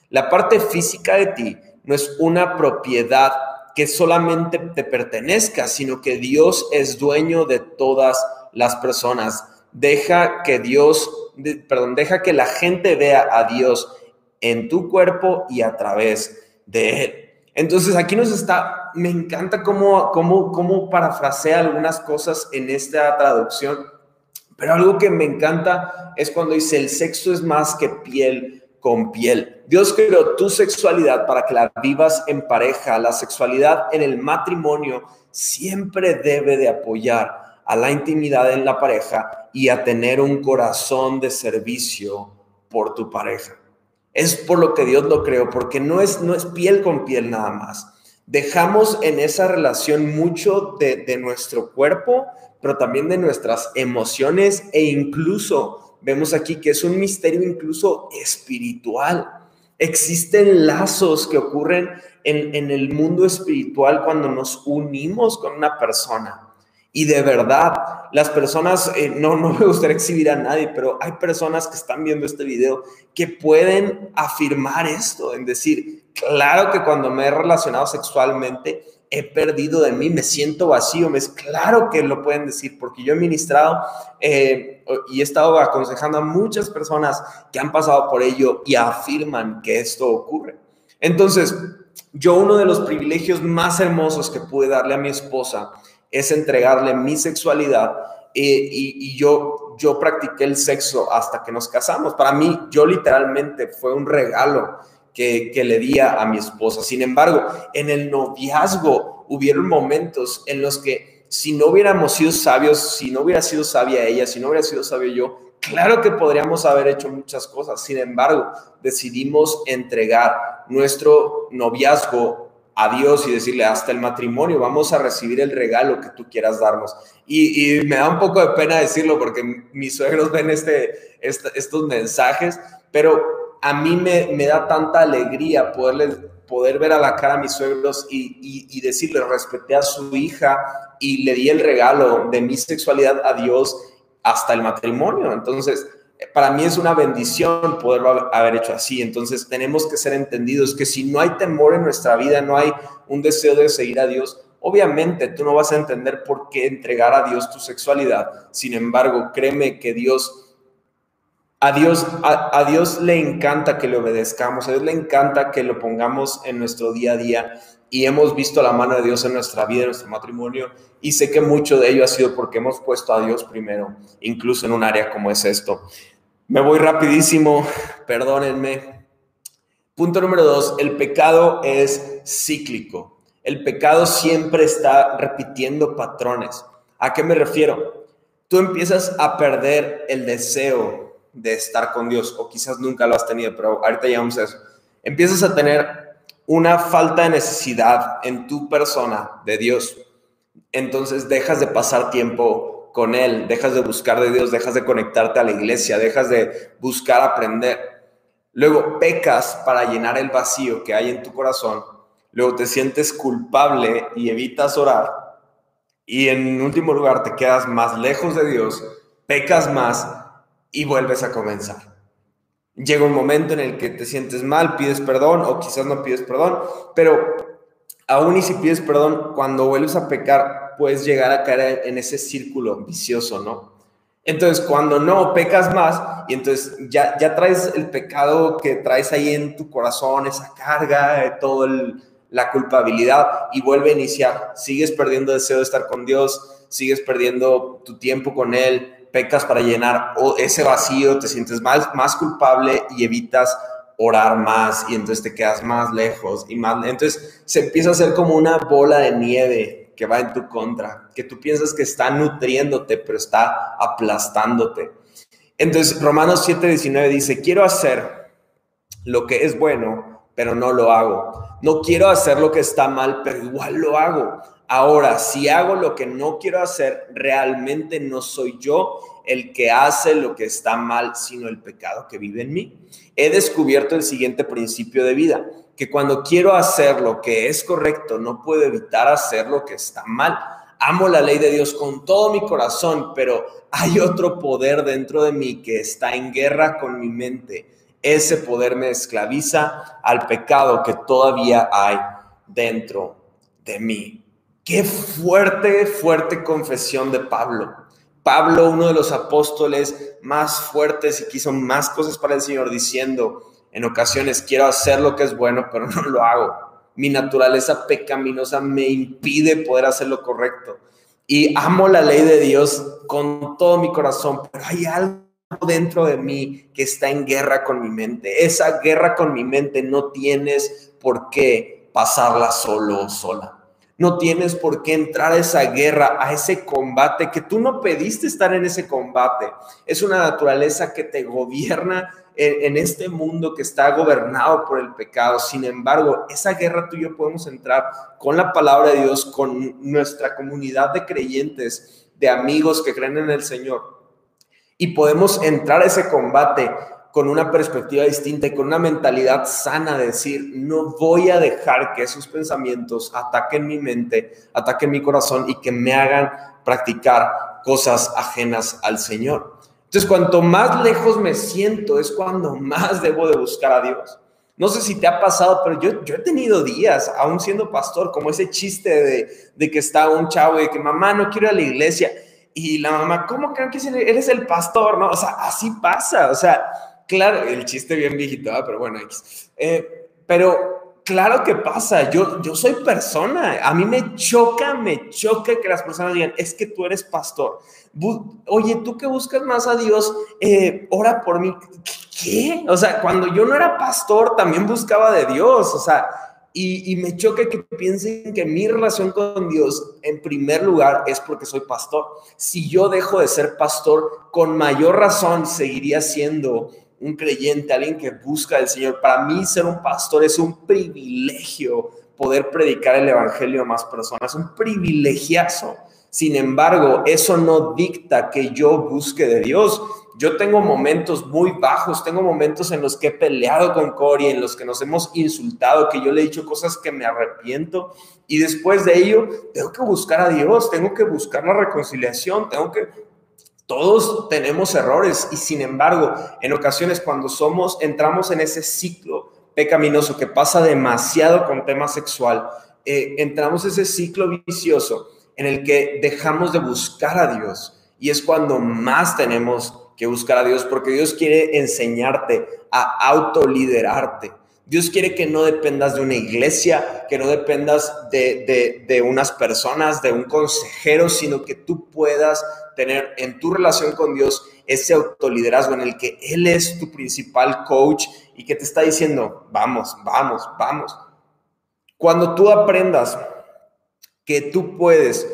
La parte física de ti no es una propiedad que solamente te pertenezca, sino que Dios es dueño de todas las personas. Deja que Dios, perdón, deja que la gente vea a Dios en tu cuerpo y a través de él. Entonces aquí nos está, me encanta cómo, cómo, cómo parafrasea algunas cosas en esta traducción, pero algo que me encanta es cuando dice el sexo es más que piel con piel. Dios creó tu sexualidad para que la vivas en pareja. La sexualidad en el matrimonio siempre debe de apoyar a la intimidad en la pareja y a tener un corazón de servicio por tu pareja. Es por lo que Dios lo creó, porque no es, no es piel con piel nada más. Dejamos en esa relación mucho de, de nuestro cuerpo, pero también de nuestras emociones e incluso vemos aquí que es un misterio incluso espiritual. Existen lazos que ocurren en, en, el mundo espiritual cuando nos unimos con una persona. Y de verdad, las personas, eh, no, no (laughs) me gustaría exhibir a nadie, pero hay personas que están viendo este video que pueden afirmar esto, en decir, claro que cuando me he relacionado sexualmente, he perdido de mí, me siento vacío, me es claro que lo pueden decir, porque yo he ministrado eh, y he estado aconsejando a muchas personas que han pasado por ello y afirman que esto ocurre. Entonces, yo uno de los privilegios más hermosos que pude darle a mi esposa es entregarle mi sexualidad eh, y, yo, yo practiqué el sexo hasta que nos casamos. Para mí, yo literalmente fue un regalo que, que le di a, mi esposa. Sin embargo, en el noviazgo hubieron momentos en los que si no hubiéramos sido sabios, si no hubiera sido sabia ella, si no hubiera sido sabio yo, claro que podríamos haber hecho muchas cosas. Sin embargo, decidimos entregar nuestro noviazgo a Dios y decirle hasta el matrimonio, vamos a recibir el regalo que tú quieras darnos. Y, me da un poco de pena decirlo porque mis suegros ven este, estos mensajes, pero a mí me, me da tanta alegría poderles, poder ver a la cara a mis suegros y, y, y decirle, respeté a su hija y le di el regalo de mi sexualidad a Dios hasta el matrimonio. Entonces, para mí es una bendición poderlo haber hecho así. Entonces tenemos que ser entendidos que si no hay temor en nuestra vida, no hay un deseo de seguir a Dios, obviamente tú no vas a entender por qué entregar a Dios tu sexualidad. Sin embargo, créeme que Dios... A Dios, a, Dios le encanta que le obedezcamos, a Dios le encanta que lo pongamos en nuestro día a día y hemos visto la mano de Dios en nuestra vida, en nuestro matrimonio, y sé que mucho de ello ha sido porque hemos puesto a Dios primero, incluso en un área como es esto. Me voy rapidísimo, perdónenme. Punto número dos, el pecado es cíclico. El pecado siempre está repitiendo patrones. ¿A qué me refiero? Tú empiezas a perder el deseo de estar con Dios, o quizás nunca lo has tenido, pero ahorita llegamos a eso. Empiezas a tener una falta de necesidad en tu persona de Dios, entonces dejas de pasar tiempo con Él, dejas de buscar de Dios, dejas de conectarte a la iglesia, dejas de buscar aprender. Luego pecas para llenar el vacío que hay en tu corazón, luego te sientes culpable y evitas orar. Y en último lugar, te quedas más lejos de Dios, pecas más y vuelves a comenzar. Llega un momento en el que te sientes mal, pides perdón o quizás no pides perdón, pero aún y si pides perdón, cuando vuelves a pecar, puedes llegar a caer en ese círculo vicioso, ¿no? Entonces, cuando no, pecas más y entonces ya, ya traes el pecado que traes ahí en tu corazón, esa carga, de todo la culpabilidad y vuelve a iniciar. Sigues perdiendo deseo de estar con Dios, sigues perdiendo tu tiempo con Él, pecas para llenar ese vacío, te sientes más, más culpable y evitas orar más y entonces te quedas más lejos y más. Entonces se empieza a hacer como una bola de nieve que va en tu contra, que tú piensas que está nutriéndote, pero está aplastándote. Entonces Romanos 7:19 dice, quiero hacer lo que es bueno, pero no lo hago. No quiero hacer lo que está mal, pero igual lo hago. Ahora, si hago lo que no quiero hacer, realmente no soy yo el que hace lo que está mal, sino el pecado que vive en mí. He descubierto el siguiente principio de vida, que cuando quiero hacer lo que es correcto, no puedo evitar hacer lo que está mal. Amo la ley de Dios con todo mi corazón, pero hay otro poder dentro de mí que está en guerra con mi mente. Ese poder me esclaviza al pecado que todavía hay dentro de mí. Qué fuerte, fuerte confesión de Pablo. Pablo, uno de los apóstoles más fuertes y que hizo más cosas para el Señor, diciendo en ocasiones, quiero hacer lo que es bueno, pero no lo hago. Mi naturaleza pecaminosa me impide poder hacer lo correcto. Y amo la ley de Dios con todo mi corazón, pero hay algo dentro de mí que está en guerra con mi mente. Esa guerra con mi mente no tienes por qué pasarla solo o sola. No tienes por qué entrar a esa guerra, a ese combate, que tú no pediste estar en ese combate. Es una naturaleza que te gobierna en, este mundo que está gobernado por el pecado. Sin embargo, esa guerra tú y yo podemos entrar con la palabra de Dios, con nuestra comunidad de creyentes, de amigos que creen en el Señor. Y podemos entrar a ese combate con una perspectiva distinta y con una mentalidad sana de decir, no voy a dejar que esos pensamientos ataquen mi mente, ataquen mi corazón y que me hagan practicar cosas ajenas al Señor. Entonces, cuanto más lejos me siento, es cuando más debo de buscar a Dios. No sé si te ha pasado, pero yo, yo he tenido días, aún siendo pastor, como ese chiste de, de que está un chavo y que mamá no quiero ir a la iglesia. Y la mamá, ¿cómo creen que eres el pastor? No, o sea, así pasa. O sea, claro, el chiste bien viejito, pero bueno, eh, pero claro que pasa, yo, yo soy persona, a mí me choca, me choca que las personas digan, es que tú eres pastor. Oye, tú que buscas más a Dios, eh, ora por mí. ¿Qué? O sea, cuando yo no era pastor, también buscaba de Dios, o sea, y, me choca que piensen que mi relación con Dios, en primer lugar, es porque soy pastor. Si yo dejo de ser pastor, con mayor razón seguiría siendo un creyente, alguien que busca al Señor. Para mí ser un pastor es un privilegio poder predicar el Evangelio a más personas, un privilegiazo. Sin embargo, eso no dicta que yo busque de Dios. Yo tengo momentos muy bajos, tengo momentos en los que he peleado con Cory, en los que nos hemos insultado, que yo le he dicho cosas que me arrepiento y después de ello tengo que buscar a Dios, tengo que buscar la reconciliación, tengo que todos tenemos errores y sin embargo, en ocasiones cuando somos, entramos en ese ciclo pecaminoso que pasa demasiado con tema sexual, eh, entramos en ese ciclo vicioso en el que dejamos de buscar a Dios y es cuando más tenemos que buscar a Dios porque Dios quiere enseñarte a autoliderarte. Dios quiere que no dependas de una iglesia, que no dependas de, de, de, unas personas, de un consejero, sino que tú puedas tener en tu relación con Dios ese autoliderazgo en el que Él es tu principal coach y que te está diciendo, vamos, vamos, vamos. Cuando tú aprendas que tú puedes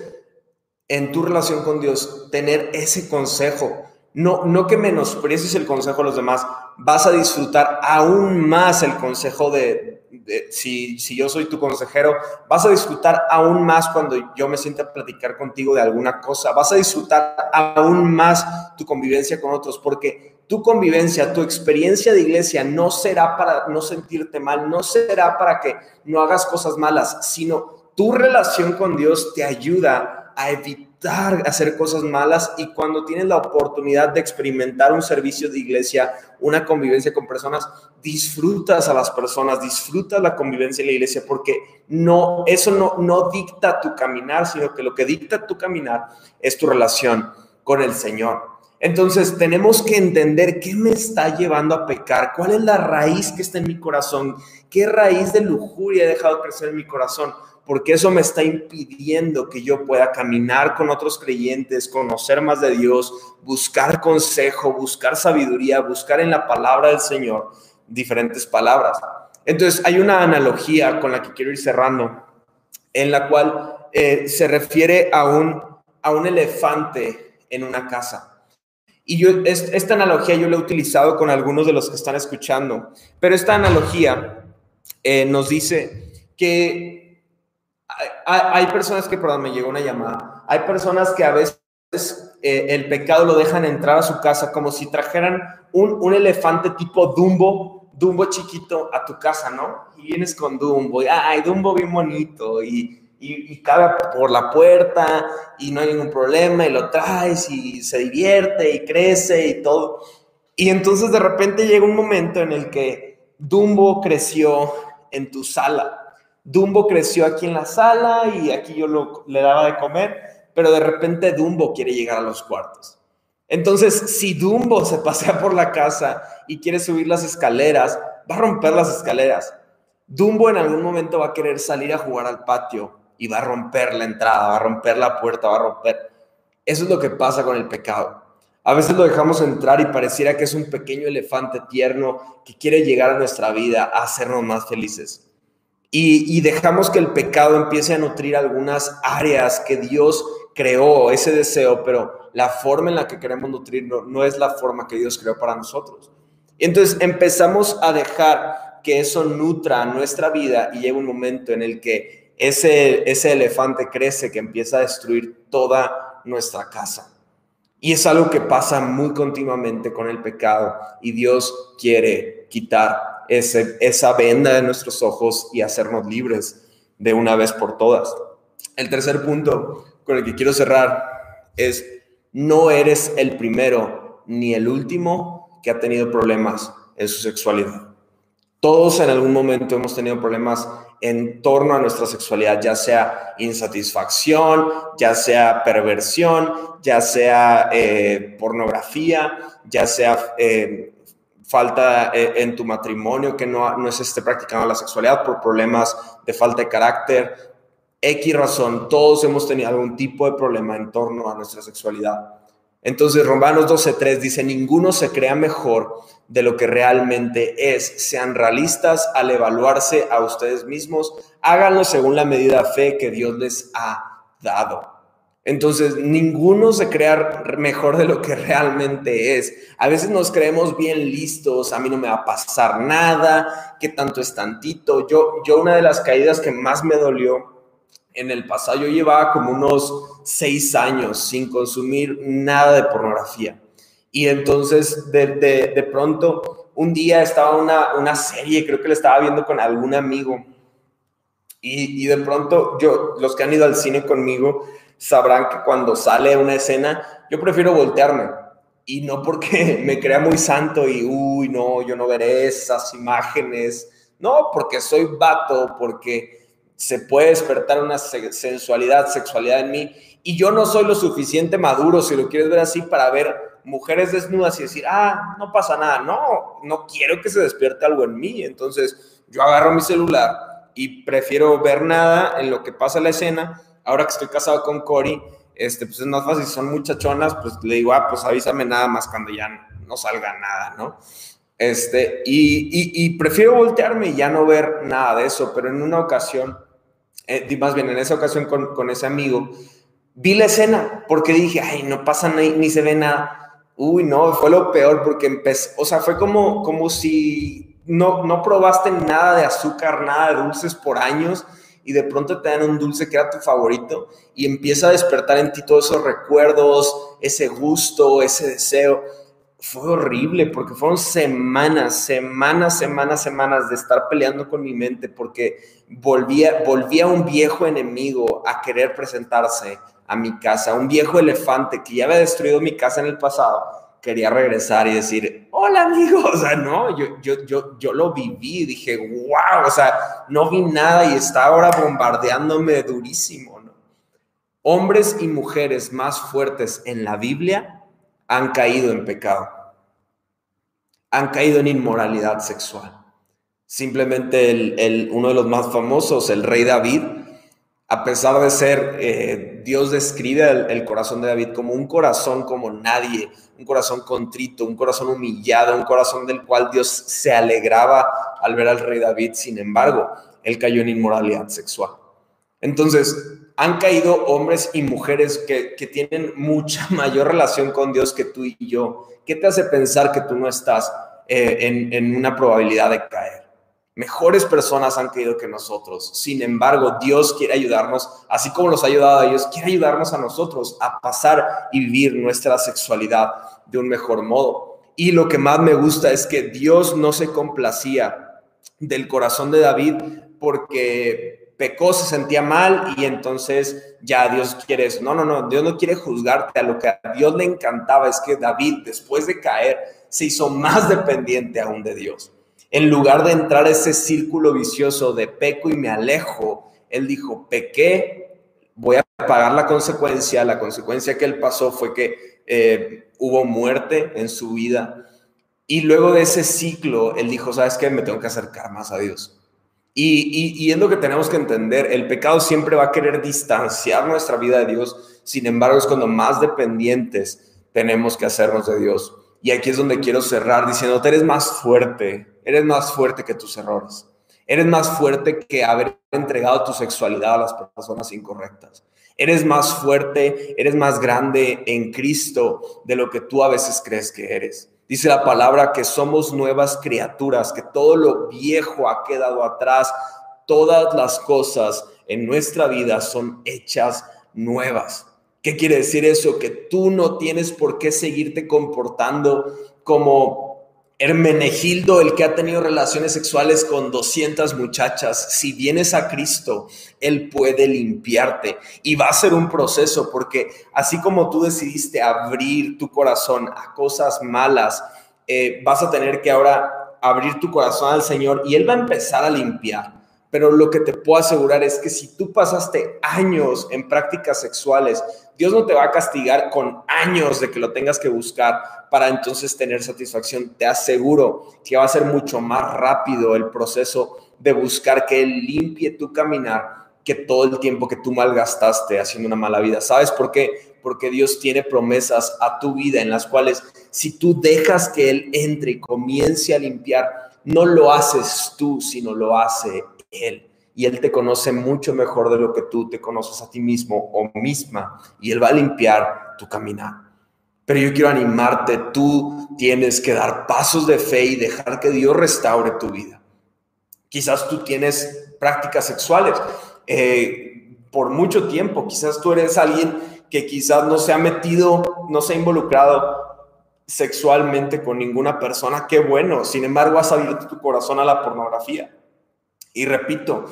en tu relación con Dios tener ese consejo, no, no que menosprecies el consejo de los demás, vas a disfrutar aún más el consejo de, si, si, yo soy tu consejero, vas a disfrutar aún más cuando yo me sienta a platicar contigo de alguna cosa, vas a disfrutar aún más tu convivencia con otros, porque tu convivencia, tu experiencia de iglesia no será para no sentirte mal, no será para que no hagas cosas malas, sino tu relación con Dios te ayuda a evitar hacer cosas malas y cuando tienes la oportunidad de experimentar un servicio de iglesia, una convivencia con personas, disfrutas a las personas, disfrutas la convivencia en la iglesia porque no eso no no dicta tu caminar, sino que lo que dicta tu caminar es tu relación con el Señor. Entonces tenemos que entender qué me está llevando a pecar, cuál es la raíz que está en mi corazón, qué raíz de lujuria he dejado crecer en mi corazón, porque eso me está impidiendo que yo pueda caminar con otros creyentes, conocer más de Dios, buscar consejo, buscar sabiduría, buscar en la palabra del Señor diferentes palabras. Entonces hay una analogía con la que quiero ir cerrando, en la cual eh, se refiere a un, a un elefante en una casa. Y yo, esta analogía yo la he utilizado con algunos de los que están escuchando, pero esta analogía eh, nos dice que hay, personas que, perdón, me llegó una llamada, hay personas que a veces eh, el pecado lo dejan entrar a su casa como si trajeran un, un elefante tipo Dumbo, Dumbo chiquito a tu casa, ¿no? Y vienes con Dumbo, y, ay, Dumbo bien bonito, y y, cabe por la puerta y no hay ningún problema y lo traes y se divierte y crece y todo. Y entonces de repente llega un momento en el que Dumbo creció en tu sala. Dumbo creció aquí en la sala y aquí yo lo, le daba de comer, pero de repente Dumbo quiere llegar a los cuartos. Entonces, si Dumbo se pasea por la casa y quiere subir las escaleras, va a romper las escaleras. Dumbo en algún momento va a querer salir a jugar al patio y va a romper la entrada, va a romper la puerta, va a romper. Eso es lo que pasa con el pecado. A veces lo dejamos entrar y pareciera que es un pequeño elefante tierno que quiere llegar a nuestra vida a hacernos más felices. Y, dejamos que el pecado empiece a nutrir algunas áreas que Dios creó, ese deseo, pero la forma en la que queremos nutrirlo no es la forma que Dios creó para nosotros. entonces empezamos a dejar que eso nutra nuestra vida y llega un momento en el que ese, ese elefante crece que empieza a destruir toda nuestra casa. Y es algo que pasa muy continuamente con el pecado y Dios quiere quitar esa venda de nuestros ojos y hacernos libres de una vez por todas. El tercer punto con el que quiero cerrar es, no eres el primero ni el último que ha tenido problemas en su sexualidad. Todos en algún momento hemos tenido problemas en torno a nuestra sexualidad, ya sea insatisfacción, ya sea perversión, ya sea eh, pornografía, ya sea eh, falta eh, en tu matrimonio que no, no se esté practicando la sexualidad por problemas de falta de carácter. X razón, todos hemos tenido algún tipo de problema en torno a nuestra sexualidad. Entonces Romanos 12.3 dice, ninguno se crea mejor de lo que realmente es. Sean realistas al evaluarse a ustedes mismos. Háganlo según la medida de fe que Dios les ha dado. Entonces, ninguno se crea mejor de lo que realmente es. A veces nos creemos bien listos, a mí no me va a pasar nada, que tanto es tantito. Yo, yo una de las caídas que más me dolió en el pasado yo llevaba como unos seis años sin consumir nada de pornografía. Y entonces de, de, pronto un día estaba una, una serie, creo que la estaba viendo con algún amigo. Y, y de pronto yo, los que han ido al cine conmigo, sabrán que cuando sale una escena, yo prefiero voltearme. Y no porque (laughs) me crea muy santo y, uy, no, yo no veré esas imágenes. No, porque soy vato, porque se puede despertar una sensualidad, sexualidad en mí, y yo no soy lo suficiente maduro, si lo quieres ver así, para ver mujeres desnudas y decir, ah, no pasa nada, no, no quiero que se despierte algo en mí, entonces yo agarro mi celular y prefiero ver nada en lo que pasa la escena, ahora que estoy casado con Cory, este, pues es más fácil, son muchachonas, pues le digo, ah, pues avísame nada más cuando ya no salga nada, ¿no? Este, y, y prefiero voltearme y ya no ver nada de eso, pero en una ocasión eh, más bien en esa ocasión con, con, ese amigo, vi la escena porque dije, ay, no pasa ni, ni se ve nada. Uy, no, fue lo peor porque empecé, o sea, fue como, como si no, no probaste nada de azúcar, nada de dulces por años y de pronto te dan un dulce que era tu favorito y empieza a despertar en ti todos esos recuerdos, ese gusto, ese deseo. Fue horrible porque fueron semanas, semanas, semanas, semanas de estar peleando con mi mente porque volvía, volvía un viejo enemigo a querer presentarse a mi casa, un viejo elefante que ya había destruido mi casa en el pasado, quería regresar y decir, hola amigo, (laughs) o sea, no, yo, yo, yo, yo lo viví, dije, wow, o sea, no vi nada y está ahora bombardeándome durísimo. Hombres y mujeres más fuertes en la Biblia han caído en pecado, han caído en inmoralidad sexual. Simplemente el, uno de los más famosos, el rey David, a pesar de ser, eh, Dios describe el, corazón de David como un corazón como nadie, un corazón contrito, un corazón humillado, un corazón del cual Dios se alegraba al ver al rey David. Sin embargo, él cayó en inmoralidad sexual. Entonces, han caído hombres y mujeres que, tienen mucha (laughs) mayor relación con Dios que tú y yo. ¿Qué te hace pensar que tú no estás eh, en, en una probabilidad de caer? Mejores personas han caído que nosotros. Sin embargo, Dios quiere ayudarnos, así como los ha ayudado a ellos, quiere ayudarnos a nosotros a pasar y vivir nuestra sexualidad de un mejor modo. Y lo que más me gusta es que Dios no se complacía del corazón de David porque pecó, se sentía mal y entonces ya Dios quiere eso. No, no, no, Dios no quiere juzgarte. A lo que a Dios le encantaba es que David, después de caer, se hizo más dependiente aún de Dios en lugar de entrar a ese círculo vicioso de peco y me alejo, él dijo, pequé, voy a pagar la consecuencia. La consecuencia que él pasó fue que eh, hubo muerte en su vida. Y luego de ese ciclo, él dijo, ¿sabes qué? Me tengo que acercar más a Dios. Y, y, es lo que tenemos que entender, el pecado siempre va a querer distanciar nuestra vida de Dios, sin embargo es cuando más dependientes tenemos que hacernos de Dios. Y aquí es donde quiero cerrar diciendo, eres más fuerte, eres más fuerte que tus errores. Eres más fuerte que haber entregado tu sexualidad a las personas incorrectas. Eres más fuerte, eres más grande en Cristo de lo que tú a veces crees que eres. Dice la palabra que somos nuevas criaturas, que todo lo viejo ha quedado atrás, todas las cosas en nuestra vida son hechas nuevas. ¿Qué quiere decir eso? Que tú no tienes por qué seguirte comportando como Hermenegildo, el que ha tenido relaciones sexuales con 200 muchachas. Si vienes a Cristo, Él puede limpiarte y va a ser un proceso porque así como tú decidiste abrir tu corazón a cosas malas, eh, vas a tener que ahora abrir tu corazón al Señor y Él va a empezar a limpiar pero lo que te puedo asegurar es que si tú pasaste años en prácticas sexuales, Dios no te va a castigar con años de que lo tengas que buscar para entonces tener satisfacción. Te aseguro que va a ser mucho más rápido el proceso de buscar que Él limpie tu caminar que todo el tiempo que tú malgastaste haciendo una mala vida. ¿Sabes por qué? Porque Dios tiene promesas a tu vida en las cuales si tú dejas que Él entre y comience a limpiar, no lo haces tú, sino lo hace él. Y Él te conoce mucho mejor de lo que tú te conoces a ti mismo o misma. Y Él va a limpiar tu caminar. Pero yo quiero animarte, tú tienes que dar pasos de fe y dejar que Dios restaure tu vida. Quizás tú tienes prácticas sexuales eh, por mucho tiempo. Quizás tú eres alguien que quizás no se ha metido, no se ha involucrado sexualmente con ninguna persona. Qué bueno. Sin embargo, has abierto tu corazón a la pornografía. Y repito,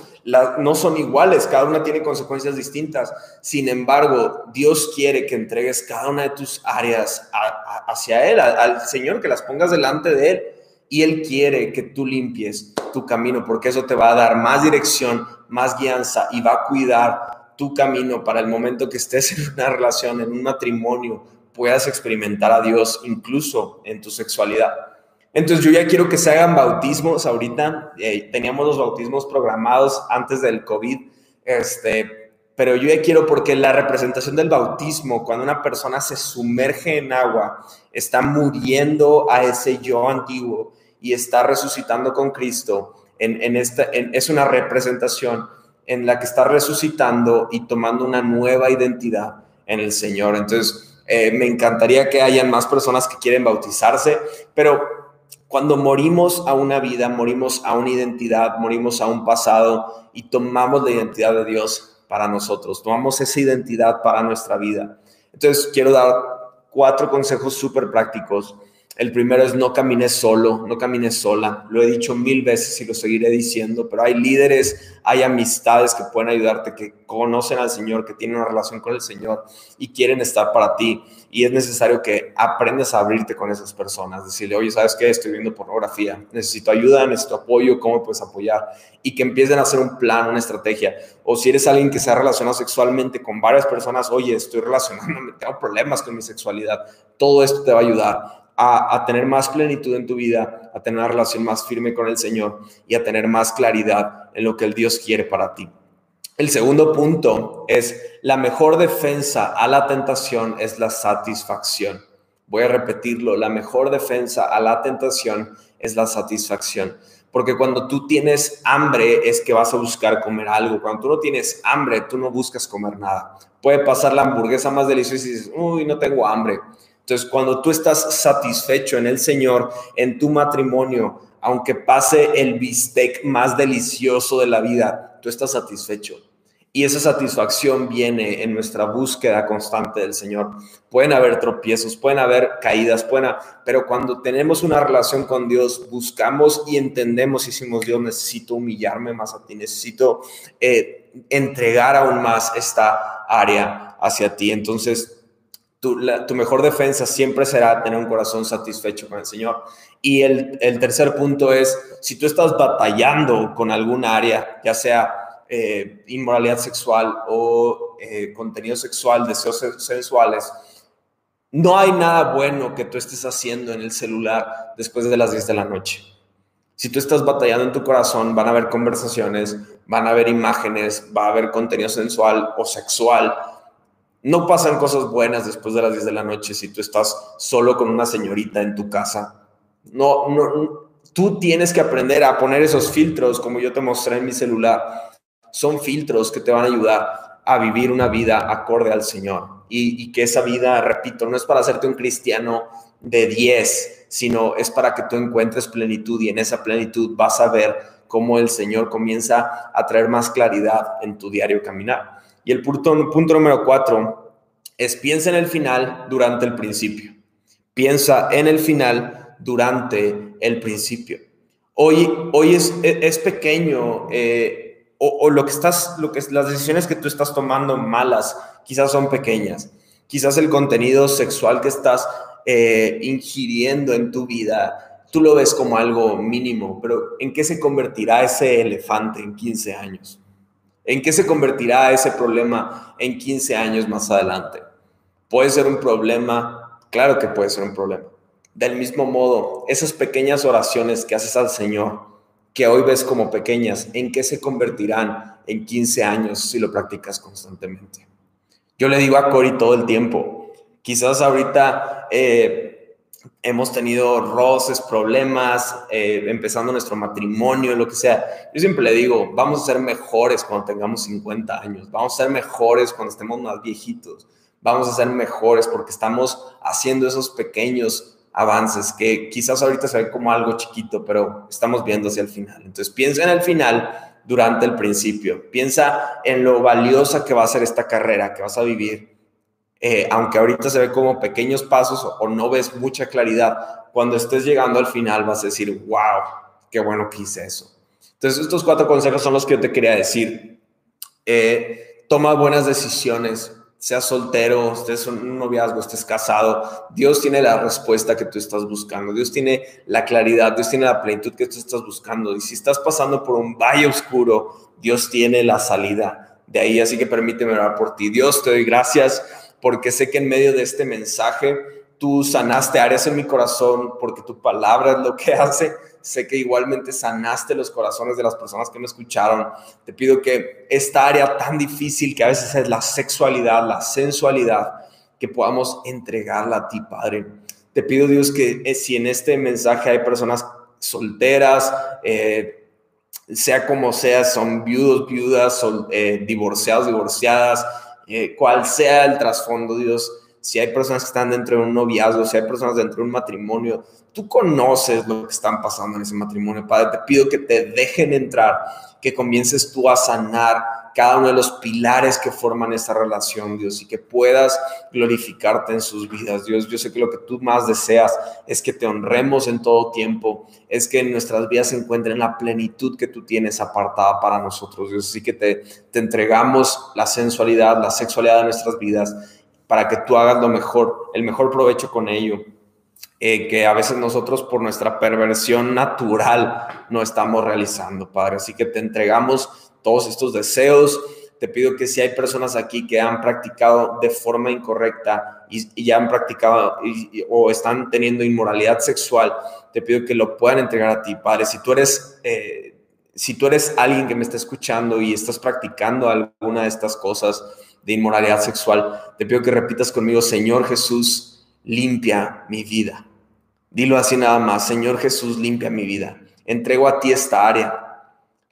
no son iguales, cada una tiene consecuencias distintas. Sin embargo, Dios quiere que entregues cada una de tus áreas hacia Él, al Señor, que las pongas delante de Él. Y Él quiere que tú limpies tu camino, porque eso te va a dar más dirección, más guianza y va a cuidar tu camino para el momento que estés en una relación, en un matrimonio, puedas experimentar a Dios incluso en tu sexualidad. Entonces yo ya quiero que se hagan bautismos ahorita. Eh, teníamos los bautismos programados antes del COVID, este, pero yo ya quiero porque la representación del bautismo, cuando una persona se sumerge en agua, está muriendo a ese yo antiguo y está resucitando con Cristo. En, esta, es una representación en la que está resucitando y tomando una nueva identidad en el Señor. Entonces, eh, me encantaría que hayan más personas que quieren bautizarse, pero cuando morimos a una vida, morimos a una identidad, morimos a un pasado y tomamos la identidad de Dios para nosotros, tomamos esa identidad para nuestra vida. Entonces, quiero dar cuatro consejos súper prácticos El primero es no camines solo, no camines sola. Lo he dicho mil veces y lo seguiré diciendo, pero hay líderes, hay amistades que pueden ayudarte, que conocen al Señor, que tienen una relación con el Señor y quieren estar para ti. Y es necesario que aprendas a abrirte con esas personas, decirle, oye, ¿sabes qué? Estoy viendo pornografía, necesito ayuda, necesito apoyo, ¿cómo puedes apoyar? Y que empiecen a hacer un plan, una estrategia. O si eres alguien que se ha relacionado sexualmente con varias personas, oye, estoy relacionándome, tengo problemas con mi sexualidad, todo esto te va a ayudar a, tener más plenitud en tu vida, a tener una relación más firme con el Señor y a tener más claridad en lo que el Dios quiere para ti. El segundo punto es la mejor defensa a la tentación es la satisfacción. Voy a repetirlo, la mejor defensa a la tentación es la satisfacción. Porque cuando tú tienes hambre es que vas a buscar comer algo. Cuando tú no tienes hambre, tú no buscas comer nada. Puede pasar la hamburguesa más deliciosa y dices, uy, no tengo hambre. Entonces, cuando tú estás satisfecho en el Señor, en tu matrimonio, aunque pase el bistec más delicioso de la vida, tú estás satisfecho. Y esa satisfacción viene en nuestra búsqueda constante del Señor. Pueden haber tropiezos, pueden haber caídas, pueden, pero cuando tenemos una relación con Dios, buscamos y entendemos, hicimos Dios, necesito humillarme más a ti, necesito eh, entregar aún más esta área hacia ti. Entonces, tu, mejor defensa siempre será tener un corazón satisfecho con el Señor. Y el, tercer punto es, si tú estás batallando con alguna área, ya sea eh, inmoralidad sexual o eh, contenido sexual, deseos sensuales, no hay nada bueno que tú estés haciendo en el celular después de las 10 de la noche. Si tú estás batallando en tu corazón, van a haber conversaciones, van a haber imágenes, va a haber contenido sensual o sexual no pasan cosas buenas después de las 10 de la noche si tú estás solo con una señorita en tu casa. No, no, tú tienes que aprender a poner esos filtros como yo te mostré en mi celular. Son filtros que te van a ayudar a vivir una vida acorde al Señor. Y, que esa vida, repito, no es para hacerte un cristiano de 10, sino es para que tú encuentres plenitud y en esa plenitud vas a ver cómo el Señor comienza a traer más claridad en tu diario caminar. Y el punto, número cuatro es piensa en el final durante el principio. Piensa en el final durante el principio. Hoy, hoy es, es pequeño eh, o, lo que estás, lo que las decisiones que tú estás tomando malas quizás son pequeñas. Quizás el contenido sexual que estás eh, ingiriendo en tu vida, tú lo ves como algo mínimo, pero ¿en qué se convertirá ese elefante en 15 años? ¿En qué se convertirá ese problema en 15 años más adelante? ¿Puede ser un problema? Claro que puede ser un problema. Del mismo modo, esas pequeñas oraciones que haces al Señor, que hoy ves como pequeñas, ¿en qué se convertirán en 15 años si lo practicas constantemente? Yo le digo a Cory todo el tiempo, quizás ahorita eh, hemos tenido roces, problemas, eh, empezando nuestro matrimonio, lo que sea. Yo siempre le digo, vamos a ser mejores cuando tengamos 50 años, vamos a ser mejores cuando estemos más viejitos, vamos a ser mejores porque estamos haciendo esos pequeños avances que quizás ahorita se ven como algo chiquito, pero estamos viendo hacia el final. Entonces piensa en el final durante el principio, piensa en lo valiosa que va a ser esta carrera que vas a vivir eh, aunque ahorita se ve como pequeños pasos o, no ves mucha claridad, cuando estés llegando al final vas a decir, wow, qué bueno que hice eso. Entonces, estos cuatro consejos son los que yo te quería decir. Eh, toma buenas decisiones, seas soltero, estés en un noviazgo, estés casado, Dios tiene la respuesta que tú estás buscando, Dios tiene la claridad, Dios tiene la plenitud que tú estás buscando. Y si estás pasando por un valle oscuro, Dios tiene la salida de ahí. Así que permíteme orar por ti. Dios, te doy gracias porque sé que en medio de este mensaje tú sanaste áreas en mi corazón, porque tu palabra es lo que (laughs) hace. Sé que igualmente sanaste los corazones de las personas que me escucharon. Te pido que esta área tan difícil que a veces es la sexualidad, la sensualidad, que podamos entregarla a ti, Padre. Te pido, Dios, que eh, si en este mensaje hay personas solteras, eh, sea como sea, son viudos, viudas, son, eh, divorciados, divorciadas, eh, cual sea el trasfondo, Dios, si hay personas que están dentro de un noviazgo, si hay personas dentro de un matrimonio, tú conoces lo que están pasando en ese matrimonio, Padre, te pido que te dejen entrar, que comiences tú a sanar cada uno de los pilares que forman esta relación, Dios, y que puedas glorificarte en sus vidas, Dios. Yo sé que lo que tú más deseas es que te honremos en todo tiempo, es que en nuestras vidas se encuentren la plenitud que tú tienes apartada para nosotros, Dios. Así que te, te entregamos la sensualidad, la sexualidad de nuestras vidas para que tú hagas lo mejor, el mejor provecho con ello. Eh, que a veces nosotros por nuestra perversión natural no estamos realizando, Padre. Así que te entregamos todos estos deseos. Te pido que si hay personas aquí que han practicado de forma incorrecta y, ya han practicado o están teniendo inmoralidad sexual, te pido que lo puedan entregar a ti, Padre. Si tú eres... Eh, si tú eres alguien que me está escuchando y estás practicando alguna de estas cosas de inmoralidad sexual, te pido que repitas conmigo, Señor Jesús, limpia mi vida. Dilo así nada más, Señor Jesús, limpia mi vida. Entrego a ti esta área.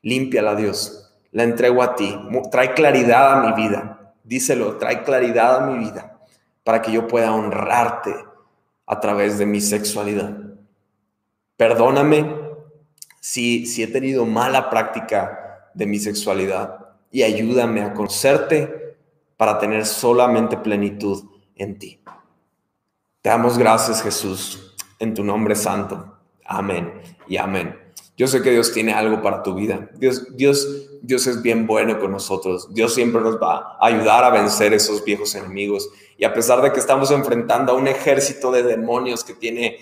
Límpiala, Dios. La entrego a ti. Trae claridad a mi vida. Díselo, trae claridad a mi vida para que yo pueda honrarte a través de mi sexualidad. Perdóname si, si he tenido mala práctica de mi sexualidad y ayúdame a conocerte para tener solamente plenitud en ti. Te damos gracias, Jesús en tu nombre santo. Amén y amén. Yo sé que Dios tiene algo para tu vida. Dios, Dios, Dios es bien bueno con nosotros. Dios siempre nos va a ayudar a vencer esos viejos enemigos. Y a pesar de que estamos enfrentando a un ejército de demonios que tiene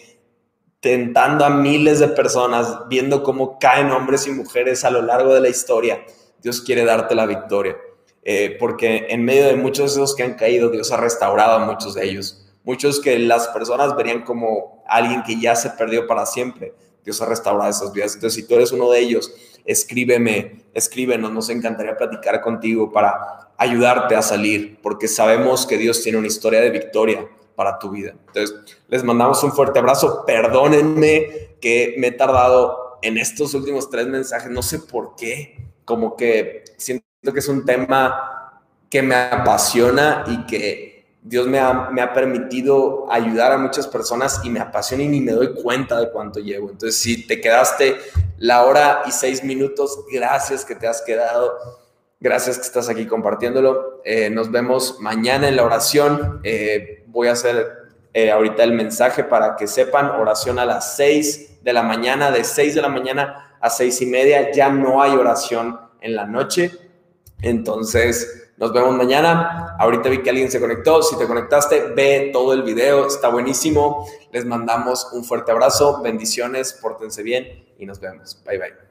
tentando a miles de personas, viendo cómo caen hombres y mujeres a lo largo de la historia, Dios quiere darte la victoria. Eh, porque en medio de muchos de esos que han caído, Dios ha restaurado a muchos de ellos muchos que las personas verían como alguien que ya se perdió para siempre. Dios ha restaurado esas vidas. Entonces, si tú eres uno de ellos, escríbeme, escríbenos, nos encantaría platicar contigo para ayudarte a salir, porque sabemos que Dios tiene una historia de victoria para tu vida. Entonces, les mandamos un fuerte abrazo. Perdónenme que me he tardado en estos últimos tres mensajes, no sé por qué, como que siento que es un tema que me apasiona y que Dios me ha, me ha, permitido ayudar a muchas personas y me apasiona y ni me doy cuenta de cuánto llevo. Entonces, si te quedaste la hora y seis minutos, gracias que te has quedado. Gracias que estás aquí compartiéndolo. Eh, nos vemos mañana en la oración. Eh, voy a hacer eh, ahorita el mensaje para que sepan, oración a las seis de la mañana, de seis de la mañana a seis y media. Ya no hay oración en la noche. Entonces, nos vemos mañana. Ahorita vi que alguien se conectó. Si te conectaste, ve todo el video. Está buenísimo. Les mandamos un fuerte abrazo. Bendiciones. Pórtense bien y nos vemos. Bye bye.